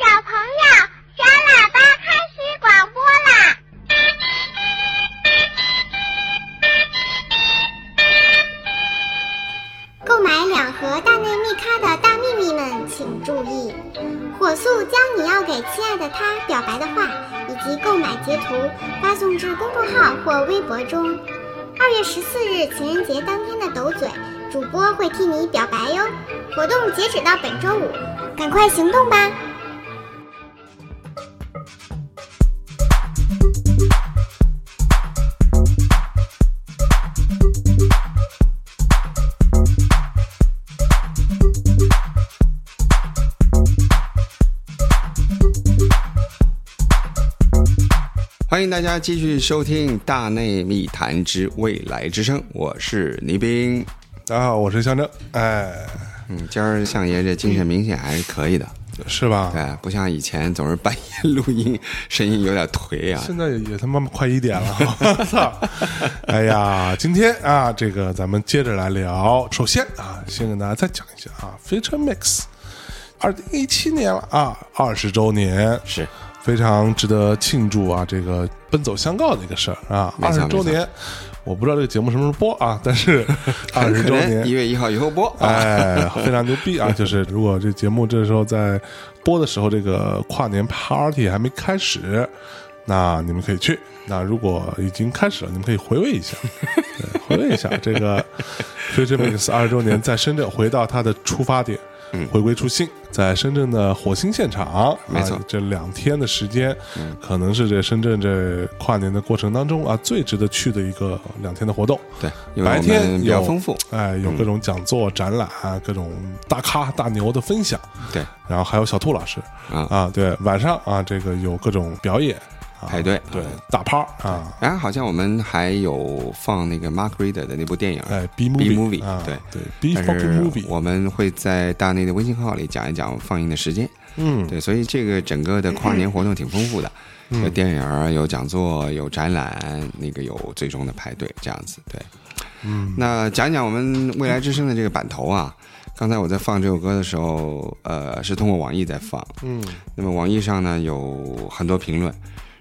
小朋友，小喇叭开始广播啦！购买两盒大内密咖的大秘密们请注意：火速将你要给亲爱的他表白的话以及购买截图发送至公众号或微博中。二月十四日情人节当天的斗嘴，主播会替你表白哟。活动截止到本周五，赶快行动吧！欢迎大家继续收听《大内密谈之未来之声》，我是倪斌。大家好，我是象征。哎，嗯，今儿相爷这精神明显还是可以的，是吧？对，不像以前总是半夜录音，声音有点颓啊。现在也他妈快一点了，我操！哎呀，今天啊，这个咱们接着来聊。首先啊，先跟大家再讲一下啊，Future Mix，二零一七年了啊，二十周年是非常值得庆祝啊，这个奔走相告的一个事儿啊，二十周年。我不知道这个节目什么时候播啊，但是 二十周年一月一号以后播。啊哎，非常牛逼啊！就是如果这节目这时候在播的时候，这个跨年 party 还没开始，那你们可以去；那如果已经开始了，你们可以回味一下，对回味一下这个 Future Mix 二十周年在深圳回到它的出发点。回归初心，在深圳的火星现场，没错。啊这两天的时间，可能是这深圳这跨年的过程当中啊最值得去的一个两天的活动。对，白天们比较丰富。哎，有各种讲座、展览，各种大咖大牛的分享，对，然后还有小兔老师。啊。啊，对，晚上啊，这个有各种表演，啊派对对，大趴啊，然后好像我们还有放那个 Mark Reader 的那部电影，哎，B B movie 对对，B 但 fucking 是 movie，我们会在大内的微信号里讲一讲放映的时间。嗯，对，所以这个整个的跨年活动挺丰富的，有电影，有讲座，有展览，那个有最终的排队，这样子。对，嗯，那讲一讲我们未来之声的这个版头啊。刚才我在放这首歌的时候，呃，是通过网易在放。嗯，那么网易上呢有很多评论，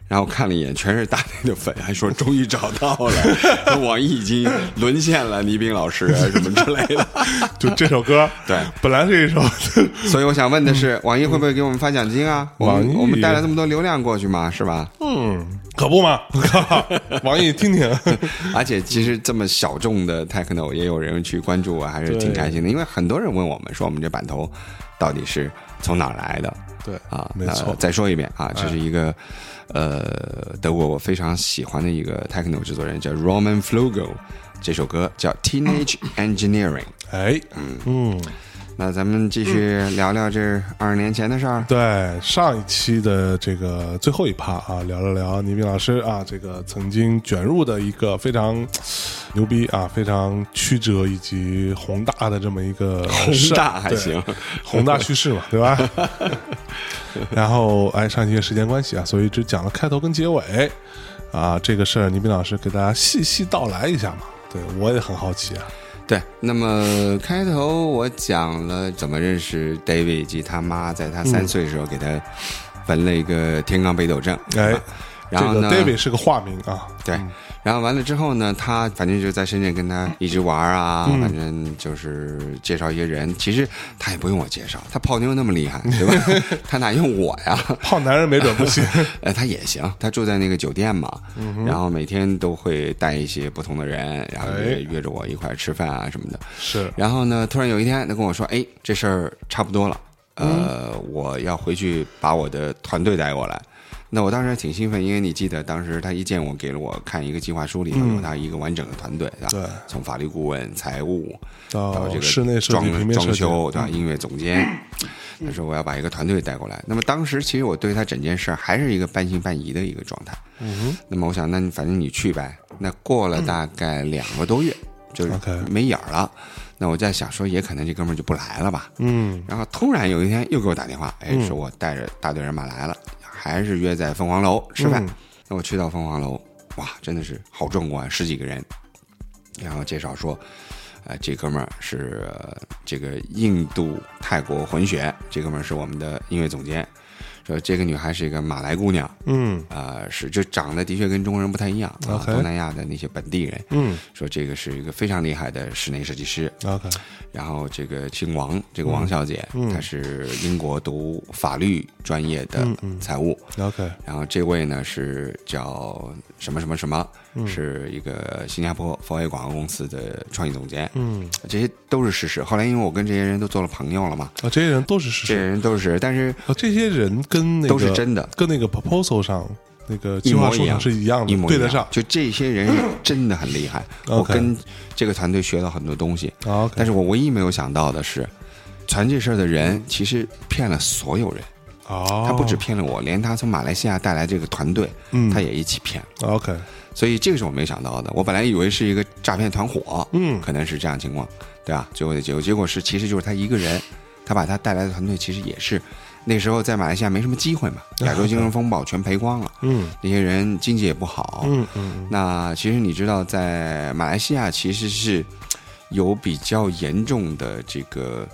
然后看了一眼，全是大内的粉，还说终于找到了，网易已经沦陷了，倪斌老师啊什么之类的。就这首歌，对，本来是一首，所以我想问的是，网易会不会给我们发奖金啊？网易我们带了这么多流量过去嘛，是吧？嗯，可不嘛，网易听听，而且其实这么小众的 techno 也有人去关注，我还是挺开心的。因为很多人问我们说，我们这版头到底是从哪儿来的对啊？那没错，再说一遍啊，这是一个呃德国我非常喜欢的一个 techno 制作人，叫 Roman Flugel。这首歌叫 Teenage Engineering。哎，嗯，那咱们继续聊聊这二十年前的事儿。对上一期的这个最后一趴啊，聊了聊倪斌老师啊，这个曾经卷入的一个非常牛逼啊、非常曲折以及宏大的这么一个宏大还行，宏大叙事嘛，对吧？然后哎，上期因为时间关系啊，所以只讲了开头跟结尾。啊，这个事儿倪斌老师给大家细细道来一下嘛。对我也很好奇啊，对，那么开头我讲了怎么认识 David 以及他妈，在他三岁的时候给他纹了一个天罡北斗阵，哎，然后呢这个 David 是个化名啊，对，然后完了之后呢，他反正就在深圳跟他一直玩啊，嗯反正就是介绍一些人。其实他也不用我介绍，他泡妞那么厉害，对吧？他哪用我呀？泡男人没准不行，呃，他也行，他住在那个酒店嘛，嗯然后每天都会带一些不同的人，然后哎约约着我一块儿吃饭啊什么的。是然后呢，突然有一天，他跟我说：“哎，这事儿差不多了，呃，我要回去把我的团队带过来。”那我当时还挺兴奋，因为你记得当时他一见我，给了我看一个计划书，里头有他一个完整的团队，对吧？从法律顾问、财务到到这个室内设计、装装修，对吧？音乐总监，他说我要把一个团队带过来。那么当时其实我对他整件事儿还是一个半信半疑的一个状态。嗯那么我想，那你反正你去呗。那过了大概两个多月，就是没影儿了。那我在想说，也可能这哥们儿就不来了吧。嗯然后突然有一天又给我打电话，哎，说我带着大队人马来了，还是约在凤凰楼吃饭。嗯那我去到凤凰楼，哇，真的是好壮观，十几个人。然后介绍说，呃，这哥们儿是、呃这个印度泰国混血，这哥们儿是我们的音乐总监，说这个女孩是一个马来姑娘，嗯。呃，是就长得的确跟中国人不太一样啊东南亚的那些本地人，嗯。说这个是一个非常厉害的室内设计师，，OK，然后这个姓王，这个王小姐，嗯。她是英国读法律专业的嗯嗯。财务，OK，然后这位呢是叫什么什么什么，嗯是一个新加坡佛威广告公司的创意总监，嗯，这些都是事实。后来因为我跟这些人都做了朋友了嘛，啊，这些人都是事实这些，人都是，但是啊，这些人跟那个都是真的，跟那个 proposal 上那个计划书上一模一样是一样的，一模一样对得上。就这些人真的很厉害，我跟这个团队学到很多东西。啊 OK，但是我唯一没有想到的是，传这事儿的人其实骗了所有人。哦，他不止骗了我，连他从马来西亚带来这个团队，嗯他也一起骗。OK，所以这个是我没想到的。我本来以为是一个诈骗团伙，嗯可能是这样情况，对吧？最后的结果，结果是其实就是他一个人，他把他带来的团队其实也是那时候在马来西亚没什么机会嘛，亚洲金融风暴全赔光了，嗯那些人经济也不好。嗯嗯那其实你知道，在马来西亚其实是有比较严重的这个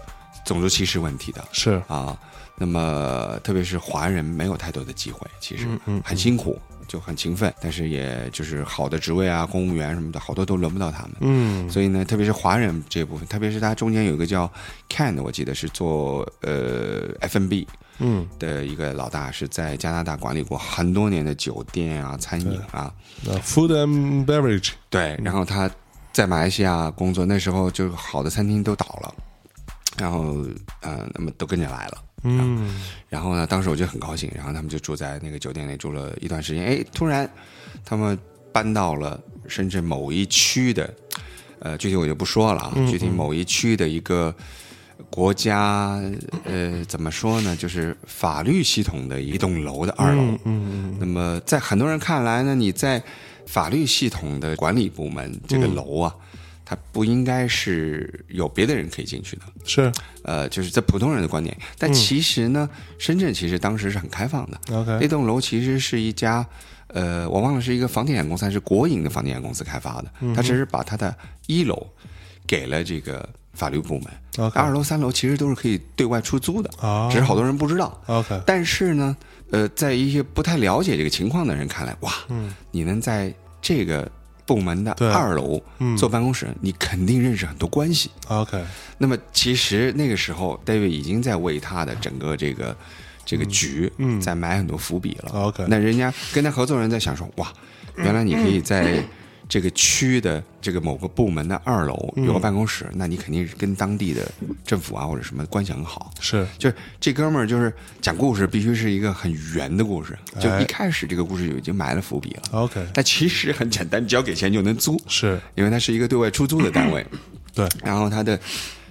种族歧视问题的。是啊，那么特别是华人没有太多的机会，其实很辛苦，就很勤奋，但是也就是好的职位啊，公务员什么的，好多都轮不到他们。嗯。所以呢，特别是华人这部分，特别是他中间有一个叫 Ken 的，我记得是做呃 F&B 嗯。的一个老大，是在加拿大管理过很多年的酒店啊、餐饮啊，那 food and beverage 对，然后他在马来西亚工作，那时候就好的餐厅都倒了，然后呃，那么都跟着来了。嗯然后呢，当时我就很高兴，然后他们就住在那个酒店里住了一段时间。哎，突然他们搬到了深圳某一区的，呃，具体我就不说了啊，具体某一区的一个国家，呃，怎么说呢，就是法律系统的一栋楼的二楼。嗯嗯那么在很多人看来呢，你在法律系统的管理部门这个楼啊，它不应该是有别的人可以进去的。是。呃，就是在普通人的观点，但其实呢，深圳其实当时是很开放的。那 OK 那栋楼其实是一家，呃，我忘了是一个房地产公司还是国营的房地产公司开发的，它只是把它的一楼给了这个法律部门。二楼、三楼其实都是可以对外出租的，啊只是好多人不知道。OK 但是呢，呃，在一些不太了解这个情况的人看来，哇，你能在这个部门的二楼做办公室，你肯定认识很多关系。OK 那么其实那个时候，David 已经在为他的整个这个这个局，嗯。在埋很多伏笔了。OK 那人家跟他合作人在想说，哇，原来你可以在 这个区的这个某个部门的二楼有个办公室，那你肯定是跟当地的政府啊或者什么关系很好。是。就是这哥们儿，就是讲故事必须是一个很圆的故事，就哎一开始这个故事就已经埋了伏笔了。OK 但其实很简单，只要给钱就能租，是。因为它是一个对外出租的单位。对。然后它的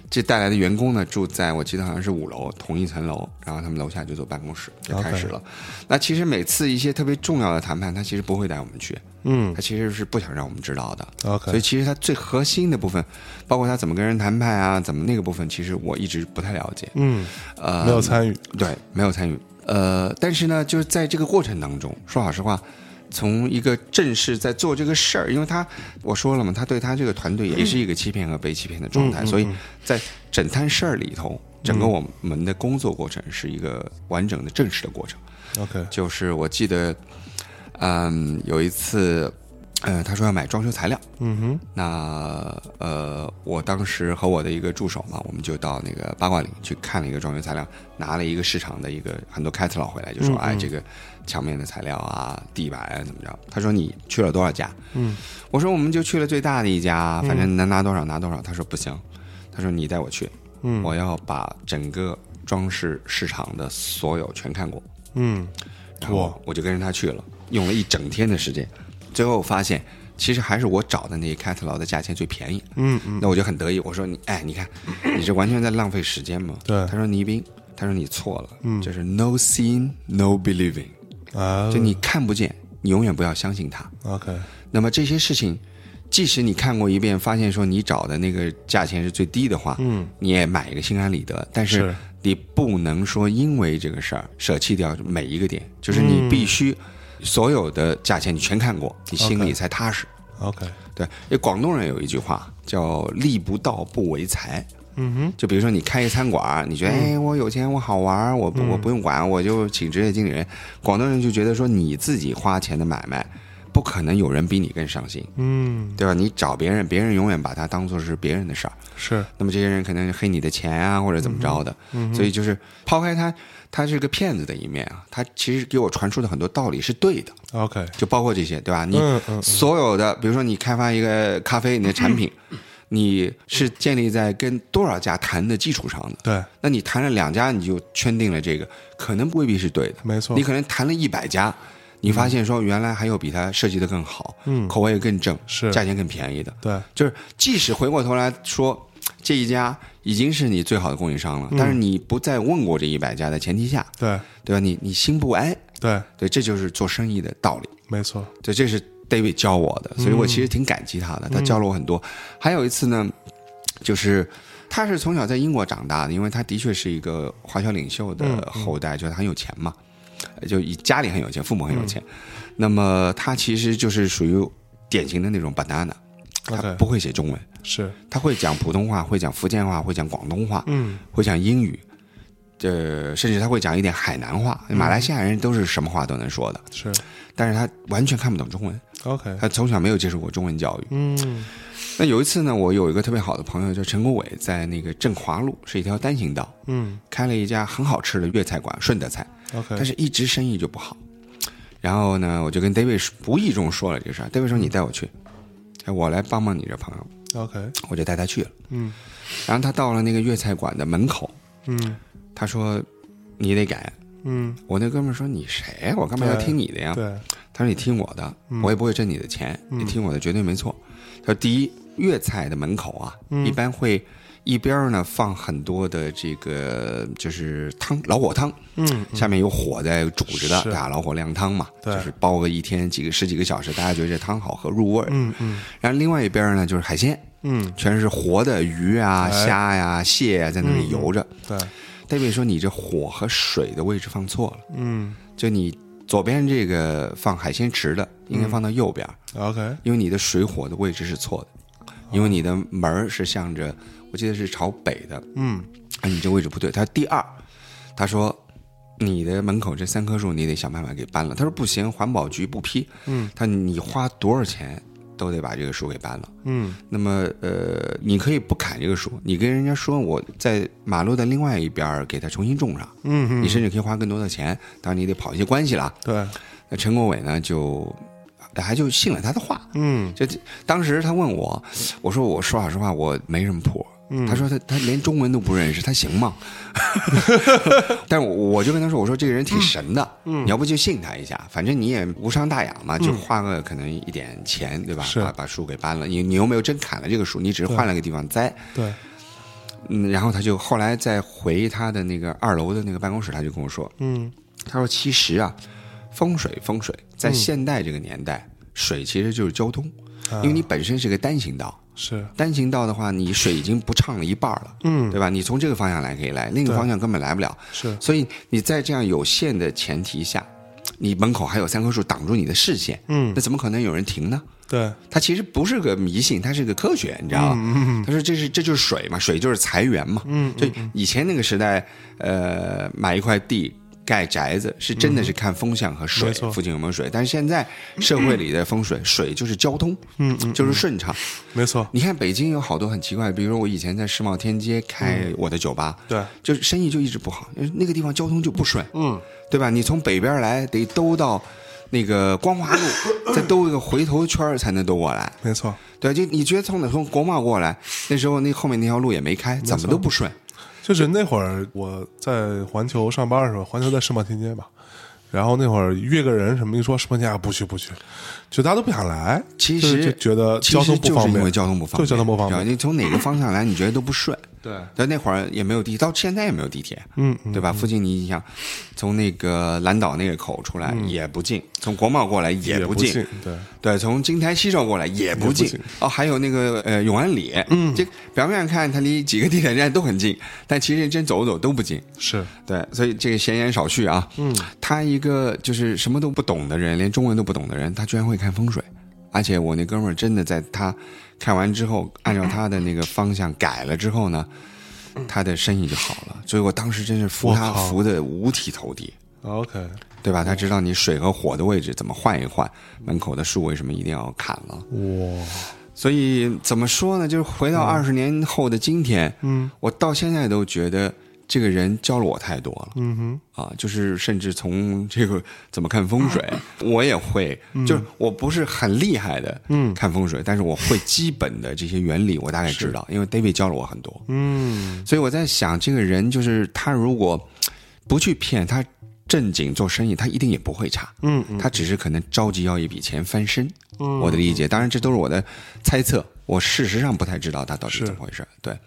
这带来的员工呢，住在我记得好像是五楼同一层楼，然后他们楼下就做办公室，就开始了。那其实每次一些特别重要的谈判，他其实不会带我们去，嗯他其实是不想让我们知道的。OK 所以其实他最核心的部分，包括他怎么跟人谈判啊，怎么那个部分，其实我一直不太了解。嗯呃，没有参与对，没有参与。呃，但是呢，就是在这个过程当中，说老实话，从一个正式在做这个事儿，因为他我说了嘛，他对他这个团队也是一个欺骗和被欺骗的状态，嗯所以在整摊事儿里头，整个我们的工作过程是一个完整的正式的过程。OK 就是我记得，嗯，有一次，呃，他说要买装修材料，嗯哼那呃，我当时和我的一个助手嘛，我们就到那个八卦岭去看了一个装修材料，拿了一个市场的一个很多 catalog 回来，就说、嗯嗯哎，这个墙面的材料啊，地板啊怎么着？他说你去了多少家？嗯我说我们就去了最大的一家，反正能拿多少拿多少。他说不行，他说你带我去，嗯我要把整个装饰市场的所有全看过。嗯然后我就跟着他去了，用了一整天的时间，最后发现其实还是我找的那些 catalog 的价钱最便宜。嗯嗯。那我就很得意，我说你，哎，你看，你这完全在浪费时间嘛。对。他说倪斌，他说你错了，嗯，就是 no seeing no believing，啊。就你看不见，你永远不要相信他。OK 那么这些事情，即使你看过一遍，发现说你找的那个价钱是最低的话，嗯，你也买一个心安理得。但是是。你不能说因为这个事儿舍弃掉每一个点，就是你必须所有的价钱你全看过，你心里才踏实。OK 对，因为广东人有一句话叫利不到不为财。嗯哼，就比如说你开一餐馆，你觉得哎我有钱我好玩，我不我不用管，我就请职业经理人。广东人就觉得说你自己花钱的买卖，不可能有人比你更上心，嗯，对吧？你找别人，别人永远把它当做是别人的事儿。是，那么这些人可能黑你的钱啊，或者怎么着的，嗯所以就是抛开他他是个骗子的一面啊，他其实给我传输的很多道理是对的，OK，就包括这些，对吧？你所有的，比如说你开发一个咖啡，你的产品，你是建立在跟多少家谈的基础上的。对，那你谈了两家，你就圈定了这个，可能未必是对的。没错你可能谈了一百家，你发现说原来还有比它设计的更好，嗯。口味更正，是。价钱更便宜的。对，就是即使回过头来说，这一家已经是你最好的供应商了，但是你不再问过这一百家的前提下，对，对吧？你你心不安，对，对，这就是做生意的道理。没错，对，这是 David 教我的，所以我其实挺感激他的，他教了我很多。还有一次呢，就是他是从小在英国长大的，因为他的确是一个华侨领袖的后代，就是他很有钱嘛，就以家里很有钱，父母很有钱。那么他其实就是属于典型的那种 banana，他不会写中文，是，他会讲普通话，会讲福建话，会讲广东话，嗯，会讲英语。呃，甚至他会讲一点海南话，马来西亚人都是什么话都能说的，是但是他完全看不懂中文。，OK，他从小没有接受过中文教育。嗯那有一次呢，我有一个特别好的朋友叫陈国伟，在那个振华路是一条单行道，嗯开了一家很好吃的粤菜馆，顺德菜，，OK，但是一直生意就不好。然后呢，我就跟 David 无意中说了这个事儿，David 说你带我去，哎我来帮帮你这朋友，OK，我就带他去了。嗯。然后他到了那个粤菜馆的门口，嗯。他说你得改。嗯，我那哥们儿说你谁呀？我干嘛要对听你的呀？对，他说：“你听我的，我也不会挣你的钱，你听我的绝对没错。”他说：“第一，粤菜的门口啊，一般会一边儿呢放很多的这个就是汤老火汤，嗯下面有火在煮着的，是。对吧？老火靓汤嘛，对。就是煲个一天几个十几个小时，大家觉得这汤好喝入味儿。嗯嗯。然后另外一边呢就是海鲜，嗯，全是活的鱼啊、哎。虾呀、蟹呀在那里游着。对，David 说：“你这火和水的位置放错了，嗯。就你左边这个放海鲜池的，应该放到右边。” OK，因为你的水火的位置是错的，因为你的门儿是向着，我记得是朝北的，嗯哎，你这位置不对。他说第二，他说你的门口这三棵树你得想办法给搬了。他说不行，环保局不批。嗯，他说你花多少钱都得把这个树给搬了。嗯那么呃，你可以不砍这个树，你跟人家说我在马路的另外一边给它重新种上，嗯你甚至可以花更多的钱，当然你得跑一些关系了。对，那陈国伟呢就还就信了他的话。嗯就当时他问我，我说我说老实话，我没什么谱。嗯。他说他他连中文都不认识，他行吗？但我我就跟他说，我说这个人挺神的，嗯。你要不就信他一下，反正你也无伤大雅嘛，就花个可能一点钱，对吧？把把树给搬了，你你又没有真砍了这个树，你只是换了个地方栽。对，嗯，然后他就后来再回他的那个二楼的那个办公室，他就跟我说，嗯。他说其实啊，风水风水在现代这个年代，水其实就是交通，啊。因为你本身是个单行道。是，单行道的话，你水已经不畅了一半了，嗯对吧？你从这个方向来可以来，另一个方向根本来不了。是，所以你在这样有限的前提下，你门口还有三棵树挡住你的视线，嗯那怎么可能有人停呢？对，它其实不是个迷信，它是个科学，你知道吗？他说这是这就是水嘛，水就是财源嘛。嗯就以前那个时代，呃，买一块地。盖宅子是真的是看风向和水附近有没有水。但是现在社会里的风水，水就是交通，嗯嗯，就是顺畅。没错，你看北京有好多很奇怪，比如说我以前在世贸天阶开我的酒吧，对，就是生意就一直不好，那个地方交通就不顺，嗯。对吧？你从北边来得兜到那个光华路，再兜一个回头圈才能兜过来，没错，对，就你觉得从哪从国贸过来，那时候那后面那条路也没开，怎么都不顺，就是那会儿我在环球上班的时候，环球在世贸天阶吧，然后那会儿约个人什么一说世贸天阶不去不去，就大家都不想来，其实就觉得交通实就是因为不方便，交通不方便，就交通不方便，你从哪个方向来，你觉得都不顺。对，但那会儿也没有地，到现在也没有地铁，嗯嗯对吧？附近你想从那个蓝岛那个口出来也不近，从国贸过来也不不近，对，对，从金台西站过来也不近也不近哦，还有那个呃永安里，嗯，这表面上看它离几个地铁站都很近，但其实真走走都不近。是，对，所以这个闲言少叙啊，嗯，他一个就是什么都不懂的人，连中文都不懂的人，他居然会看风水而且我那哥们儿真的在他看完之后，按照他的那个方向改了之后呢，他的生意就好了。所以我当时真是服他服的五体投地。OK，对吧？他知道你水和火的位置怎么换一换，门口的树为什么一定要砍了？哇，所以怎么说呢？就是回到二十年后的今天，嗯我到现在都觉得这个人教了我太多了嗯哼，啊！就是甚至从这个怎么看风水，我也会，就是我不是很厉害的嗯看风水，但是我会基本的这些原理，我大概知道，因为 David 教了我很多。嗯所以我在想，这个人就是他如果不去骗他。正经做生意，他一定也不会差。嗯嗯，他只是可能着急要一笔钱翻身。嗯我的理解，当然这都是我的猜测，我事实上不太知道他到底是怎么回事。对，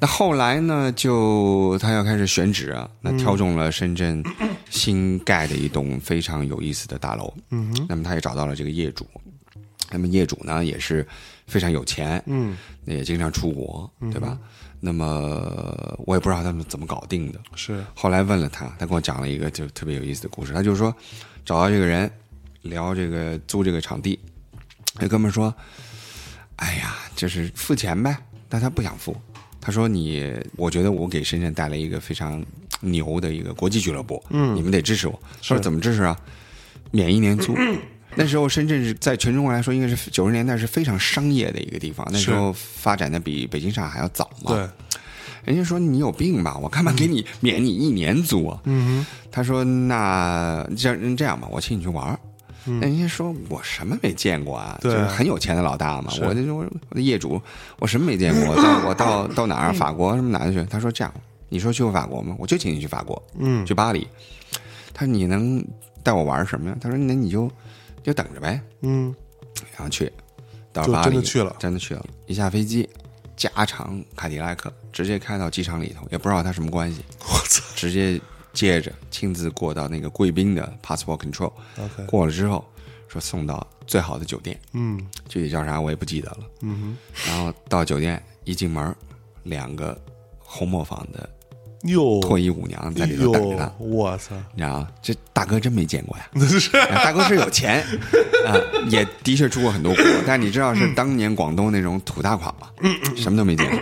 那后来呢，就他要开始选址啊，那挑中了深圳 新盖的一栋非常有意思的大楼。嗯哼，那么他也找到了这个业主，那么业主呢也是非常有钱，嗯那也经常出国，对吧？那么我也不知道他们怎么搞定的。是，后来问了他，他跟我讲了一个就特别有意思的故事。他就是说，找到这个人聊这个租这个场地，那哥们说：“哎呀，就是付钱呗。”但他不想付。他说：“你，我觉得我给深圳带来一个非常牛的一个国际俱乐部，嗯，你们得支持我。”他说：“怎么支持啊？免一年租。”那时候深圳是在全中国来说，应该是九十年代是非常商业的一个地方。那时候发展的比北京、上海还要早嘛。对，人家说你有病吧？我干嘛给你免你一年租啊？嗯哼他说那这样这样吧，我请你去玩儿。那人家说我什么没见过啊？对就是很有钱的老大嘛。是我就我我的业主，我什么没见过？到我到到哪儿？法国什么哪儿去？他说这样，你说去过法国吗？我就请你去法国，嗯去巴黎。他说你能带我玩什么呀？他说那你就就等着呗。嗯然后去，到巴黎真的去了真的去了。一下飞机，加长凯迪拉克，直接开到机场里头，也不知道他什么关系，我操直接接着亲自过到那个贵宾的 passport control，，OK，过了之后说送到最好的酒店，嗯具体叫啥我也不记得了。嗯然后到酒店一进门，两个红磨坊的，哟，脱衣舞娘在哎里头等着他，。我操，你知道吗？这大哥真没见过呀！是 大哥是有钱啊、也的确出过很多国，但你知道是当年广东那种土大款嘛，什么都没见过。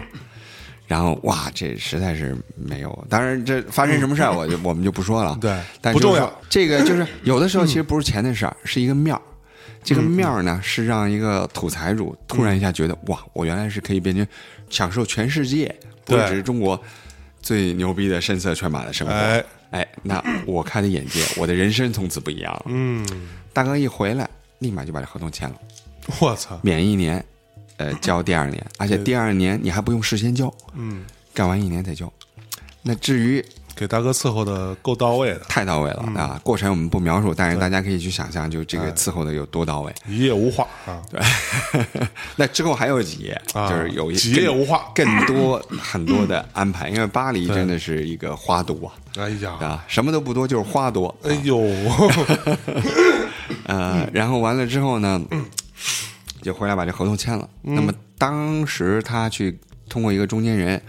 然后哇，这实在是没有。当然，这发生什么事儿，我就我们就不说了。对但是不重要。这个就是有的时候其实不是钱的事儿，是一个面儿。这个面儿呢，是让一个土财主突然一下觉得，哇，我原来是可以变成享受全世界，不对只是中国最牛逼的声色犬马的生活。哎，哎，那我开的眼界，我的人生从此不一样了。嗯，大哥一回来，立马就把这合同签了，我操，免一年，呃，交第二年，而且第二年你还不用事先交，嗯，干完一年再交。那至于给大哥伺候的够到位的，太到位了、啊，过程我们不描述，但是大家可以去想象，就这个伺候的有多到位。一夜无话啊，对那之后还有几页，啊就是有一几页无话更多很多的安排，因为巴黎真的是一个花都啊，哎呀，啊，什么都不多，就是花多。哎呦 呃，然后完了之后呢，就回来把这合同签了。那么当时他去通过一个中间人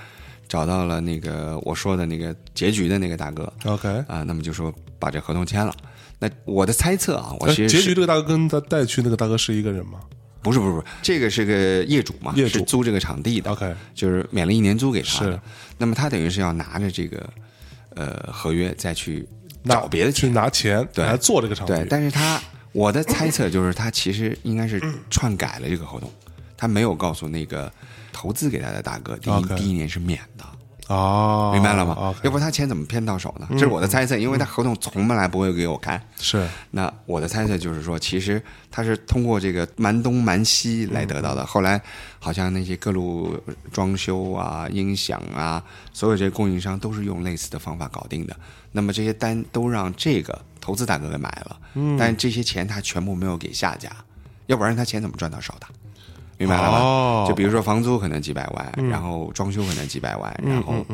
找到了那个我说的那个结局的那个大哥 OK，啊、那么就说把这合同签了。那我的猜测啊，我哎其实结局这个大哥跟他带去那个大哥是一个人吗不是不是不是，这个是个业主嘛，业主是租这个场地的？OK，就是免了一年租给他是的。那么他等于是要拿着这个呃合约再去找别的去钱，拿钱对来做这个场地对，地，但是他我的猜测就是他其实应该是篡改了这个合同，他没有告诉那个投资给他的大哥，第一第一年是免的。哦，明白了吗要不他钱怎么骗到手呢？这是我的猜测，因为他合同从来不会给我看。是那我的猜测就是说，其实他是通过这个瞒东瞒西来得到的。后来好像那些各路装修啊、音响啊，所有这些供应商都是用类似的方法搞定的。那么这些单都让这个投资大哥给买了，嗯但这些钱他全部没有给下家，要不然他钱怎么赚到手的？明白了吧？哦就比如说房租可能几百万，然后装修可能几百万，然后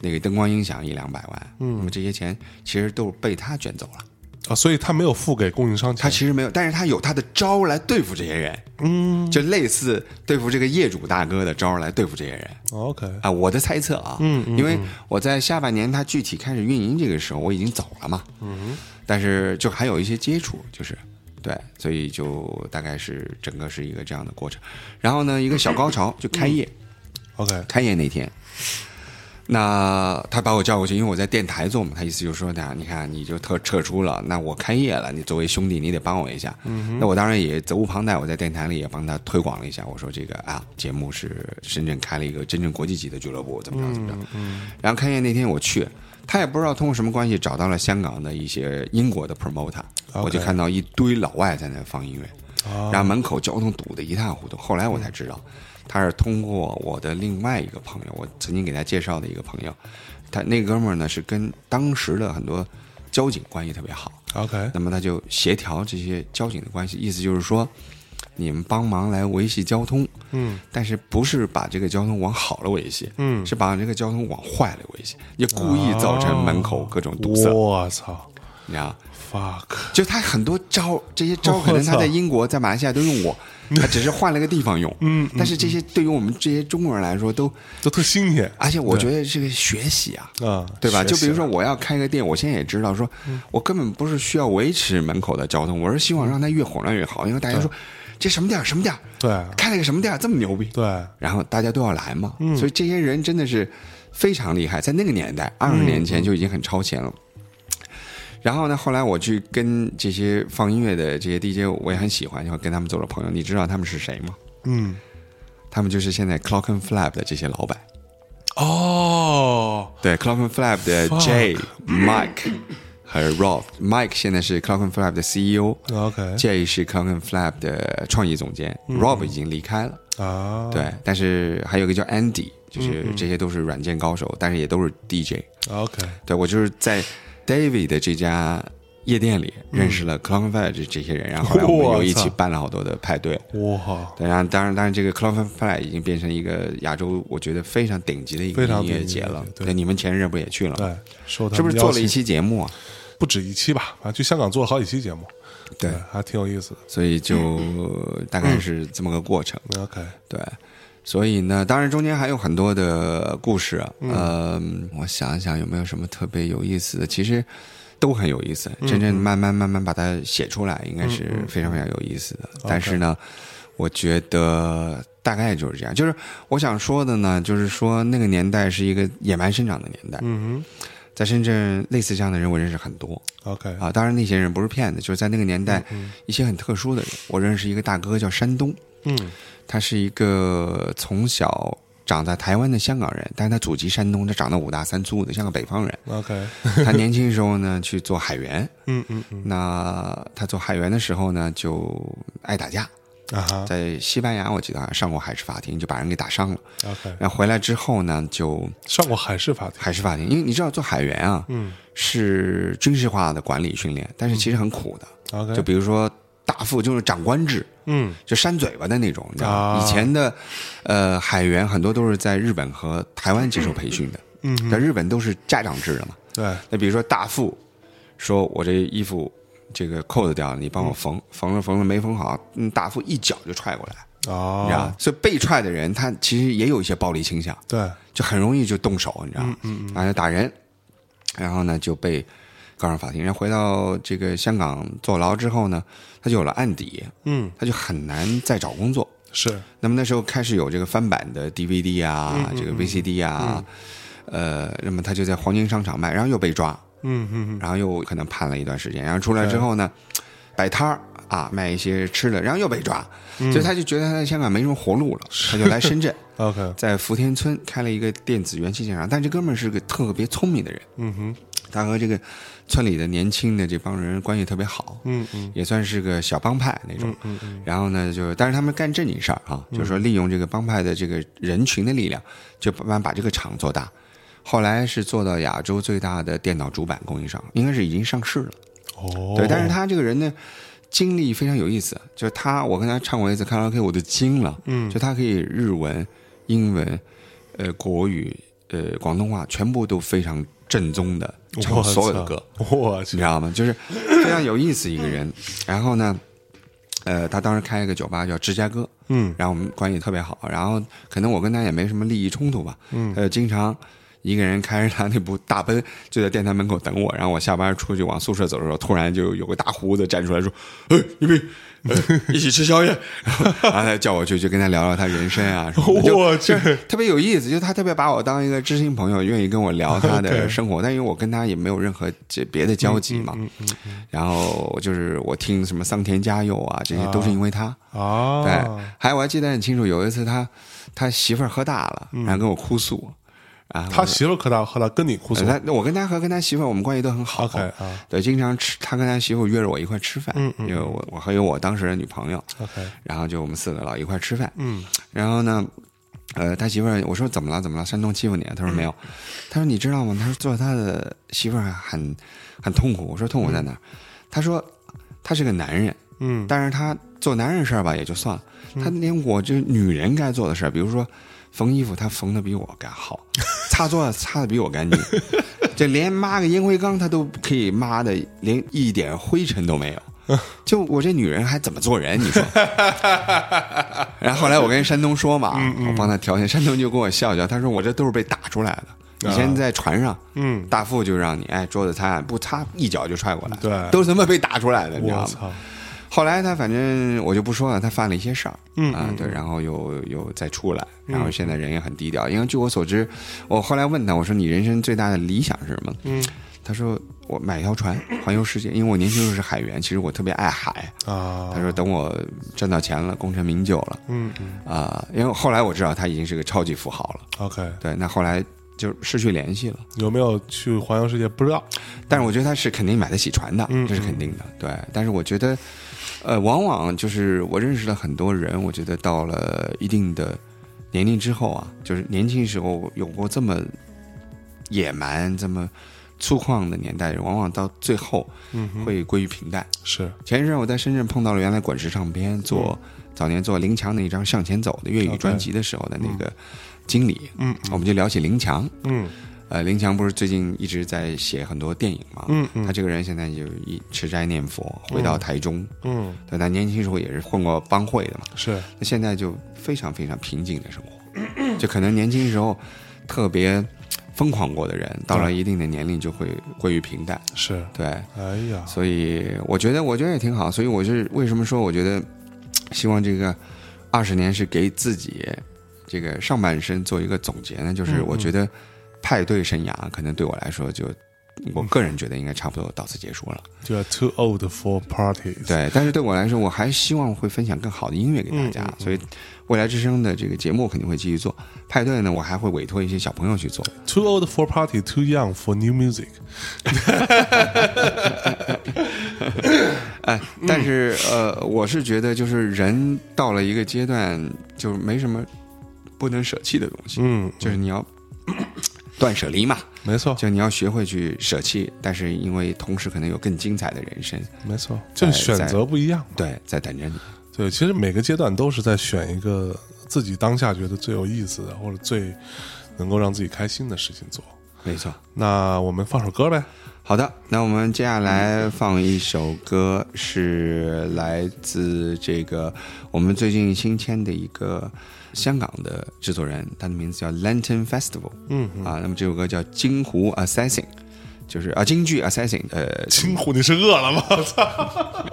那个灯光音响一两百万，那么这些钱其实都是被他卷走了。啊，所以他没有付给供应商钱，他其实没有，但是他有他的招来对付这些人，嗯，就类似对付这个业主大哥的招来对付这些人。OK，啊。我的猜测啊，嗯，因为我在下半年他具体开始运营这个时候，我已经走了嘛，嗯，但是就还有一些接触，就是对，所以就大概是整个是一个这样的过程。然后呢，一个小高潮就开业，OK，开业那天，那他把我叫过去，因为我在电台做嘛，他意思就是说呢，你看你就特撤出了，那我开业了，你作为兄弟，你得帮我一下。那我当然也责无旁贷，我在电台里也帮他推广了一下，我说这个啊，节目是深圳开了一个真正国际级的俱乐部，怎么着怎么着。然后开业那天我去，他也不知道通过什么关系找到了香港的一些英国的 promoter，我就看到一堆老外在那放音乐。啊然后门口交通堵得一塌糊涂。后来我才知道，他是通过我的另外一个朋友，我曾经给他介绍的一个朋友，他那哥们儿呢是跟当时的很多交警关系特别好，OK，那么他就协调这些交警的关系，意思就是说。你们帮忙来维系交通，嗯，但是不是把这个交通往好了维系，嗯。是把这个交通往坏了维系，也故意造成门口各种堵塞，我操。你知道？，fuck，就他很多招，这些招可能他在英国、在马来西亚都用我，他只是换了个地方用。嗯嗯但是这些对于我们这些中国人来说都，都特新鲜而且我觉得这个学习啊，啊，对吧？就比如说我要开个店，我现在也知道说，我根本不是需要维持门口的交通，我是希望让它越混乱越好，因为大家说这什么店儿什么店儿，对。开了个什么店儿这么牛逼，对，然后大家都要来嘛，所以这些人真的是非常厉害，在那个年代，二十年前就已经很超前了。然后呢，后来我去跟这些放音乐的这些 DJ，我也很喜欢，就跟他们做了朋友。你知道他们是谁吗？嗯，他们就是现在 Clock and Flap 的这些老板。哦，对，Clock and Flap 的 Jay、Mike 和 Rob。Mike 现在是 Clock and Flap 的 CEO，Jay OK，是 Clock and Flap 的创意总监，Rob 已经离开了。啊，对，但是还有一个叫 Andy，就是这些都是软件高手，但是也都是 DJ。，OK，对我就是在 David 的这家夜店里认识了 c l o n f i 这这些人，然后后来我们又一起办了好多的派对。哇，对，然后当然，当然，这个 c l o n f i 已经变成一个亚洲我觉得非常顶级的一个音乐节了。对对，你们前任不也去了吗？对，是不是做了一期节目啊？不止一期吧？反正，去香港做了好几期节目，对，还挺有意思的所以就 大概是这么个过程。的。OK，对，所以呢，当然中间还有很多的故事啊。呃，我想一想有没有什么特别有意思的，其实都很有意思。真正慢慢慢慢把它写出来，应该是非常非常有意思的。但是呢，我觉得大概就是这样。就是我想说的呢，就是说那个年代是一个野蛮生长的年代，嗯在深圳类似这样的人我认识很多，OK，啊。当然那些人不是骗子，就是在那个年代一些很特殊的人。我认识一个大哥叫山东。嗯。他是一个从小长在台湾的香港人，但是他祖籍山东，他长得五大三粗的，像个北方人。，OK，他年轻时候呢去做海员，嗯嗯嗯，那他做海员的时候呢就爱打架，啊哈。在西班牙我记得好像上过海事法庭，就把人给打伤了。，OK，然后回来之后呢就上过海事法庭，海事法庭，因为你知道做海员啊，嗯。是军事化的管理训练，但是其实很苦的。，OK，就比如说大副就是长官制，嗯就扇嘴巴的那种，你知道吗？啊以前的呃海员很多都是在日本和台湾接受培训的，嗯在日本都是家长制的嘛。对，那比如说大副说我这衣服这个扣子掉了，你帮我缝，缝了缝了没缝好，嗯，大副一脚就踹过来，哦你知道？所以被踹的人他其实也有一些暴力倾向，对，就很容易就动手，你知道吗？嗯嗯，然后打人，然后呢就被告上法庭。然后回到这个香港坐牢之后呢，他就有了案底，嗯，他就很难再找工作。是，那么那时候开始有这个翻版的 DVD 啊，这个 VCD 啊，呃，那么他就在黄金商场卖，然后又被抓，嗯嗯嗯，然后又可能判了一段时间，然后出来之后呢，摆摊儿啊卖一些吃的，然后又被抓，所以他就觉得他在香港没什么活路了，他就来深圳，OK，在福田村开了一个电子元器件厂，但这哥们儿是个特别聪明的人，嗯哼，他和这个村里的年轻的这帮人关系特别好，嗯嗯也算是个小帮派那种。嗯嗯然后呢，就但是他们干正经事儿啊，就是说利用这个帮派的这个人群的力量，就慢慢把这个厂做大。后来是做到亚洲最大的电脑主板供应商，应该是已经上市了。哦，对，但是他这个人呢，经历非常有意思，就是他，我跟他唱过一次卡拉 OK，我都惊了。嗯就他可以日文、英文、呃国语、呃广东话，全部都非常正宗的唱所有的歌。我去你知，道吗？就是非常有意思一个人。然后呢，呃，他当时开了个酒吧叫芝加哥，嗯然后我们关系特别好。然后可能我跟他也没什么利益冲突吧，嗯他就经常一个人开着他那部大奔就在电台门口等我，然后我下班出去往宿舍走的时候，突然就有个大胡子站出来说：“ 哎，你们、呃 一起吃宵夜。”然后然后他叫我去，就跟他聊聊他人生啊什么的，就我去特别有意思，就他特别把我当一个知心朋友，愿意跟我聊他的生活，但因为我跟他也没有任何这别的交集嘛，然后就是我听什么桑田佳佑啊，这些都是因为他。啊，对，还有我还记得很清楚，有一次他他媳妇儿喝大了，然后跟我哭诉，然后他媳妇儿可大可大，跟你哭诉。我跟他和跟他媳妇我们关系都很好。，OK 啊。对，经常吃，他跟他媳妇约着我一块吃饭，因为我我还有我当时的女朋友，，OK，然后就我们四个老一块吃饭，嗯。然后呢，呃，他媳妇儿我说怎么了怎么了？山东欺负你啊？他说没有，他说你知道吗？他说做他的媳妇儿很很痛苦。我说痛苦在哪儿？他说他是个男人，嗯。但是他做男人事儿吧也就算了，他连我这女人该做的事儿，比如说缝衣服，他缝的比我干好，擦桌子擦的比我干净，这连抹个烟灰缸他都可以抹的连一点灰尘都没有。就我这女人还怎么做人？你说？然后后来我跟山东说嘛，我帮他调解，山东就跟我笑笑，他说我这都是被打出来的。以前在船上，嗯，大副就让你哎桌子擦不擦一脚就踹过来，对都是他妈被打出来的，你知道吗？后来他反正我就不说了，他犯了一些事儿，嗯啊，对，然后又又再出来，然后现在人也很低调。因为据我所知，我后来问他，我说你人生最大的理想是什么？嗯他说我买一条船环游世界，因为我年轻时候是海员，其实我特别爱海。啊，他说等我赚到钱了，功成名就了，嗯嗯啊、因为后来我知道他已经是个超级富豪了，，OK，对，那后来就失去联系了。有没有去环游世界不知道，但是我觉得他是肯定买得起船的，嗯这是肯定的。对，但是我觉得，呃，往往就是我认识了很多人，我觉得到了一定的年龄之后啊，就是年轻时候有过这么野蛮、这么粗犷的年代，往往到最后嗯，会归于平淡。是前一阵我在深圳碰到了原来滚石唱片做、早年做林强那一张《向前走》的粤语专辑的时候的那个经理，嗯我们就聊起林强。嗯呃，林强不是最近一直在写很多电影嘛？嗯嗯他这个人现在就一吃斋念佛，回到台中。嗯，对，他年轻时候也是混过帮会的嘛，是那现在就非常非常平静的生活。就可能年轻时候特别疯狂过的人，到了一定的年龄就会归于平淡。是，对，哎呀，所以我觉得，我觉得也挺好。所以我是为什么说，我觉得希望这个二十年是给自己这个上半生做一个总结呢？就是嗯我觉得派对生涯可能对我来说就，我个人觉得应该差不多到此结束了。就 too old for parties，，对，但是对我来说，我还希望会分享更好的音乐给大家。所以未来之声的这个节目肯定会继续做。派对呢，我还会委托一些小朋友去做。too old for party, too young for new music，哎，但是呃，我是觉得就是人到了一个阶段，就没什么不能舍弃的东西，嗯，就是你要断舍离嘛，没错，就你要学会去舍弃，但是因为同时可能有更精彩的人生，没错，就选择不一样。对，在等着你。对，其实每个阶段都是在选一个自己当下觉得最有意思的，或者最能够让自己开心的事情做。没错。那我们放首歌呗。好的，那我们接下来放一首歌，是来自这个我们最近新签的一个香港的制作人，他的名字叫 Lantern Festival，嗯，啊，那么这首歌叫《金湖 Assassin》，就是啊，京剧 Assassin，呃，金湖，你是饿了吗？我操！